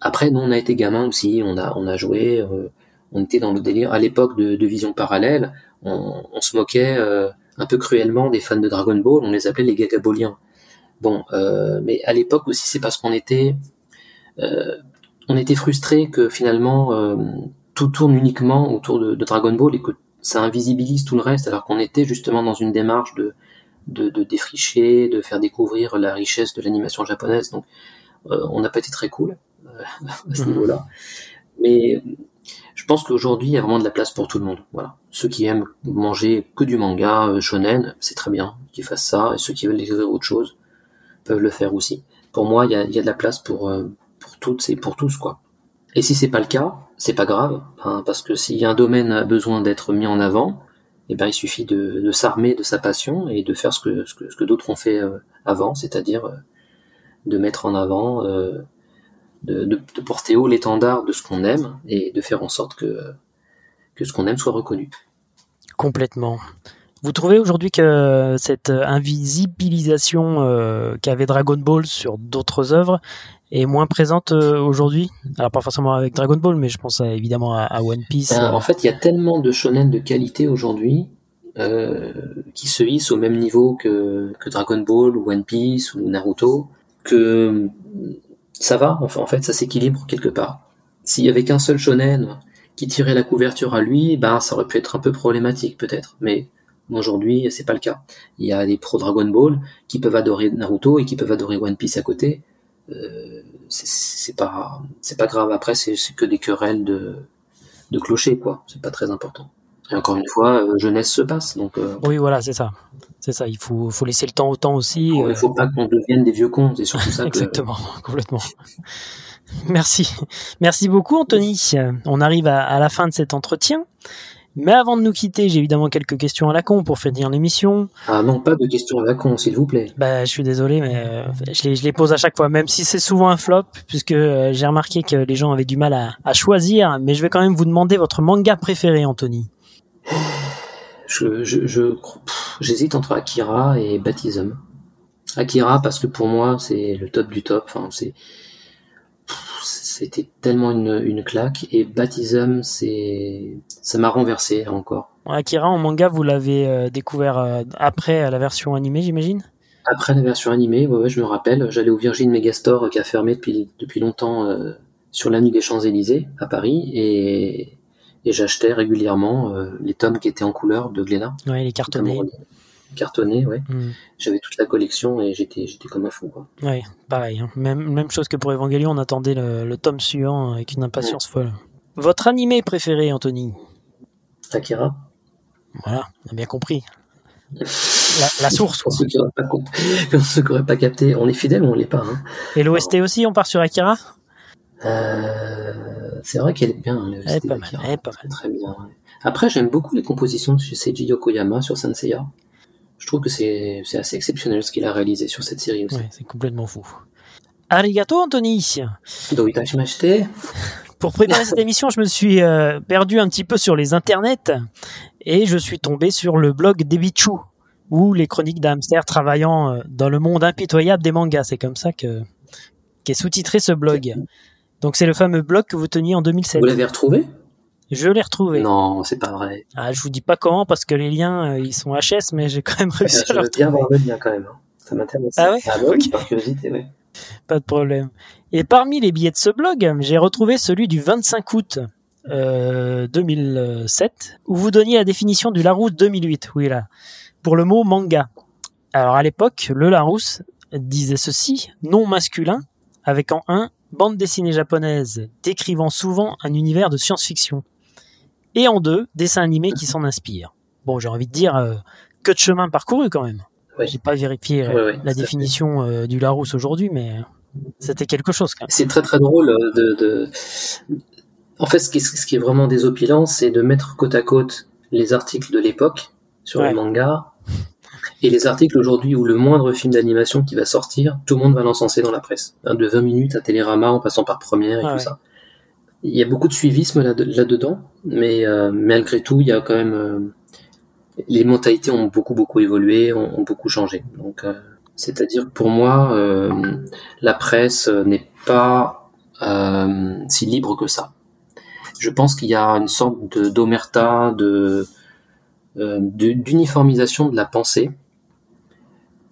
après nous on a été gamin aussi, on a on a joué, euh, on était dans le délire. À l'époque de, Vision Parallèle, on, se moquait euh, un peu cruellement des fans de Dragon Ball, on les appelait les Gagaboliens. Bon, euh, mais à l'époque aussi c'est parce qu'on était on était frustré que finalement tout tourne uniquement autour de, Dragon Ball et que ça invisibilise tout le reste, alors qu'on était justement dans une démarche de, de, de, défricher, de faire découvrir la richesse de l'animation japonaise. Donc, on n'a pas été très cool à ce mhm. niveau-là. Mais je pense qu'aujourd'hui, il y a vraiment de la place pour tout le monde. Voilà. Ceux qui aiment manger que du manga euh, shonen, c'est très bien qu'ils fassent ça. Et ceux qui veulent découvrir autre chose peuvent le faire aussi. Pour moi, il y a, de la place pour, euh, pour toutes et pour tous, quoi. Et si c'est pas le cas, c'est pas grave, hein, parce que s'il y a un domaine a besoin d'être mis en avant, eh ben il suffit de, s'armer de sa passion et de faire ce que, ce que, d'autres ont fait euh, avant, c'est-à-dire de mettre en avant de, porter haut l'étendard de ce qu'on aime et de faire en sorte que, que ce qu'on aime soit reconnu. Complètement. Vous trouvez aujourd'hui que cette invisibilisation euh, qu'avait Dragon Ball sur d'autres œuvres est moins présente euh, aujourd'hui? Alors pas forcément avec Dragon Ball, mais je pense évidemment à, One Piece. Ben, en fait, il y a tellement de shonen de qualité aujourd'hui euh, qui se hissent au même niveau que, que Dragon Ball ou One Piece ou Naruto que ça va, en fait, ça s'équilibre quelque part. S'il y avait qu'un seul shonen qui tirait la couverture à lui, ben ça aurait pu être un peu problématique peut-être. Mais aujourd'hui, c'est pas le cas. Il y a des pro Dragon Ball qui peuvent adorer Naruto et qui peuvent adorer One Piece à côté. Euh, c'est pas grave. Après, c'est que des querelles de de clocher quoi. C'est pas très important. Et encore une fois, euh, jeunesse se passe. Donc, euh, oui, voilà, c'est ça. C'est ça, il faut, faut laisser le temps au temps aussi. Il ne faut pas qu'on devienne des vieux cons, c'est surtout ça. Exactement, complètement. Merci. Merci beaucoup, Anthony. On arrive à, la fin de cet entretien. Mais avant de nous quitter, j'ai évidemment quelques questions à la con pour finir l'émission. Ah non, pas de questions à la con, s'il vous plaît. Bah, je suis désolé, mais je, les, je, les, pose à chaque fois, même si c'est souvent un flop, puisque j'ai remarqué que les gens avaient du mal à, à choisir. Mais je vais quand même vous demander votre manga préféré, Anthony je, je, j'hésite entre Akira et Baptism. Akira parce que pour moi c'est le top du top. Enfin, c'est c'était tellement une, une claque et Baptism c'est ça m'a renversé encore. Akira en manga vous l'avez euh, découvert euh, après la version animée j'imagine? Après la version animée, ouais, ouais je me rappelle, j'allais au Virgin Megastore qui a fermé depuis depuis longtemps euh, sur l'avenue des Champs Élysées à Paris et et j'achetais régulièrement euh, les tomes qui étaient en couleur de Glénat. Ouais, les cartonnés. Cartonnés, ouais. Mm. J'avais toute la collection et j'étais j'étais comme un fou. Quoi. Ouais, pareil. Hein. Même même chose que pour Evangelion, on attendait le, tome suivant avec une impatience folle. Votre animé préféré, Anthony? Akira. Voilà, on a bien compris. La, source. Pour ceux qui n'auraient pas, capté, on est fidèle ou on l'est pas. Hein. Et l'OST aussi, on part sur Akira? Euh, c'est vrai qu'elle est bien. Elle est pas mal. Elle est pas mal. Très bien. Après, j'aime beaucoup les compositions de Seiji Yokoyama sur Senseiya. Je trouve que c'est assez exceptionnel ce qu'il a réalisé sur cette série aussi. Ouais, c'est complètement fou. Arigato, Anthony. Pour préparer cette émission, je me suis euh, perdu un petit peu sur les internets et je suis tombé sur le blog d'Ebichu, où les chroniques d'hamster travaillant euh, dans le monde impitoyable des mangas. C'est comme ça que qu'est sous-titré ce blog. Donc c'est le fameux blog que vous teniez en 2007. Vous l'avez retrouvé? Je l'ai retrouvé. Non, c'est pas vrai. Ah, je vous dis pas comment parce que les liens euh, ils sont HS, mais j'ai quand même réussi à le retrouver. bien voir le lien quand même. Hein. Ça m'intéresse. Ah ouais? Ah bah par curiosité, oui. Pas de problème. Et parmi les billets de ce blog, j'ai retrouvé celui du 25 août euh, 2007 où vous donniez la définition du Larousse 2008. Oui là, pour le mot manga. Alors à l'époque, le Larousse disait ceci non masculin avec en 1 bande dessinée japonaise décrivant souvent un univers de science-fiction. Et en deux, dessin animé qui s'en inspire. Bon, j'ai envie de dire euh, que de chemin parcouru quand même. J'ai pas vérifié euh, la définition euh, du Larousse aujourd'hui, mais c'était quelque chose quand même. C'est très très drôle de, En fait, ce qui, est, ce qui est vraiment désopilant, c'est de mettre côte à côte les articles de l'époque sur le manga et les articles aujourd'hui où le moindre film d'animation qui va sortir, tout le monde va l'encenser dans la presse. De 20 minutes à Télérama en passant par Première et tout ça. Il y a beaucoup de suivisme là-dedans, mais euh, malgré tout, il y a quand même... Euh, les mentalités ont beaucoup beaucoup évolué, ont, beaucoup changé. Donc, euh, c'est-à-dire pour moi, la presse n'est pas si libre que ça. Je pense qu'il y a une sorte d'omerta, de d'uniformisation de la pensée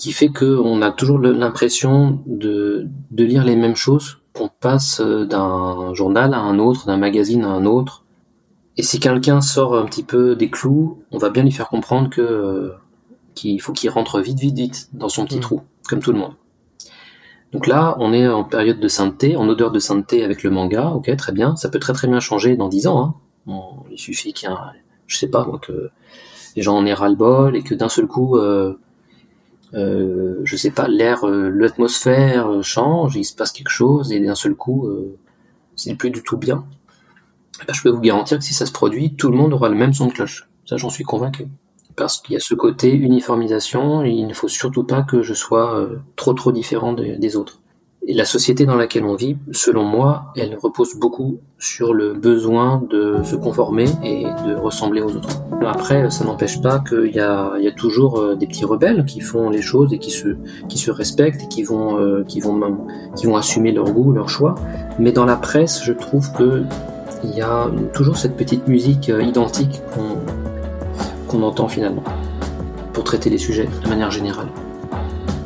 qui fait qu'on a toujours l'impression de, de lire les mêmes choses, qu'on passe euh, d'un journal à un autre, d'un magazine à un autre. Et si quelqu'un sort un petit peu des clous, on va bien lui faire comprendre que euh, qu'il faut qu'il rentre vite, vite, vite dans son petit mm. trou, comme tout le monde. Donc là, on est en période de sainteté, en odeur de sainteté avec le manga. Ok, très bien. Ça peut très très bien changer dans dix ans. Hein. il suffit qu'il y ait, je sais pas moi, que les gens en aient ras-le-bol et que d'un seul coup, euh, euh, je sais pas, l'air, euh, l'atmosphère change, il se passe quelque chose et d'un seul coup, c'est plus du tout bien. Eh ben, je peux vous garantir que si ça se produit, tout le monde aura le même son de cloche. Ça, j'en suis convaincu. Parce qu'il y a ce côté uniformisation, il ne faut surtout pas que je sois trop trop différent des autres. La société dans laquelle on vit, selon moi, elle repose beaucoup sur le besoin de se conformer et de ressembler aux autres. Après, ça n'empêche pas qu'il y y a toujours euh, des petits rebelles qui font les choses et qui se, respectent et qui vont, euh, qui vont, assumer leur goût, leur choix. Mais dans la presse, je trouve que il y a toujours cette petite musique euh, identique qu'on, qu'on entend finalement pour traiter les sujets de manière générale.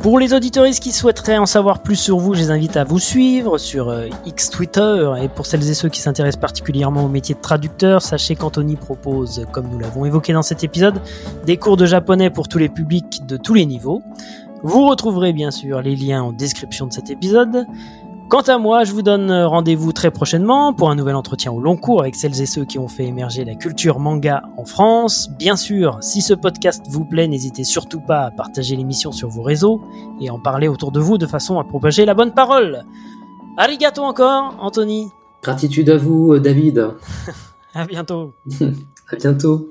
Pour les auditoristes qui souhaiteraient en savoir plus sur vous, je les invite à vous suivre sur euh, X Twitter. Et pour celles et ceux qui s'intéressent particulièrement au métier de traducteur, sachez qu'Anthony propose, comme nous l'avons évoqué dans cet épisode, des cours de japonais pour tous les publics de tous les niveaux. Vous retrouverez bien sûr les liens en description de cet épisode. Quant à moi, je vous donne rendez-vous très prochainement pour un nouvel entretien au long cours avec celles et ceux qui ont fait émerger la culture manga en France. Bien sûr, si ce podcast vous plaît, n'hésitez surtout pas à partager l'émission sur vos réseaux et en parler autour de vous de façon à propager la bonne parole. Arigato encore, Anthony. Gratitude à vous, David. à bientôt. à bientôt.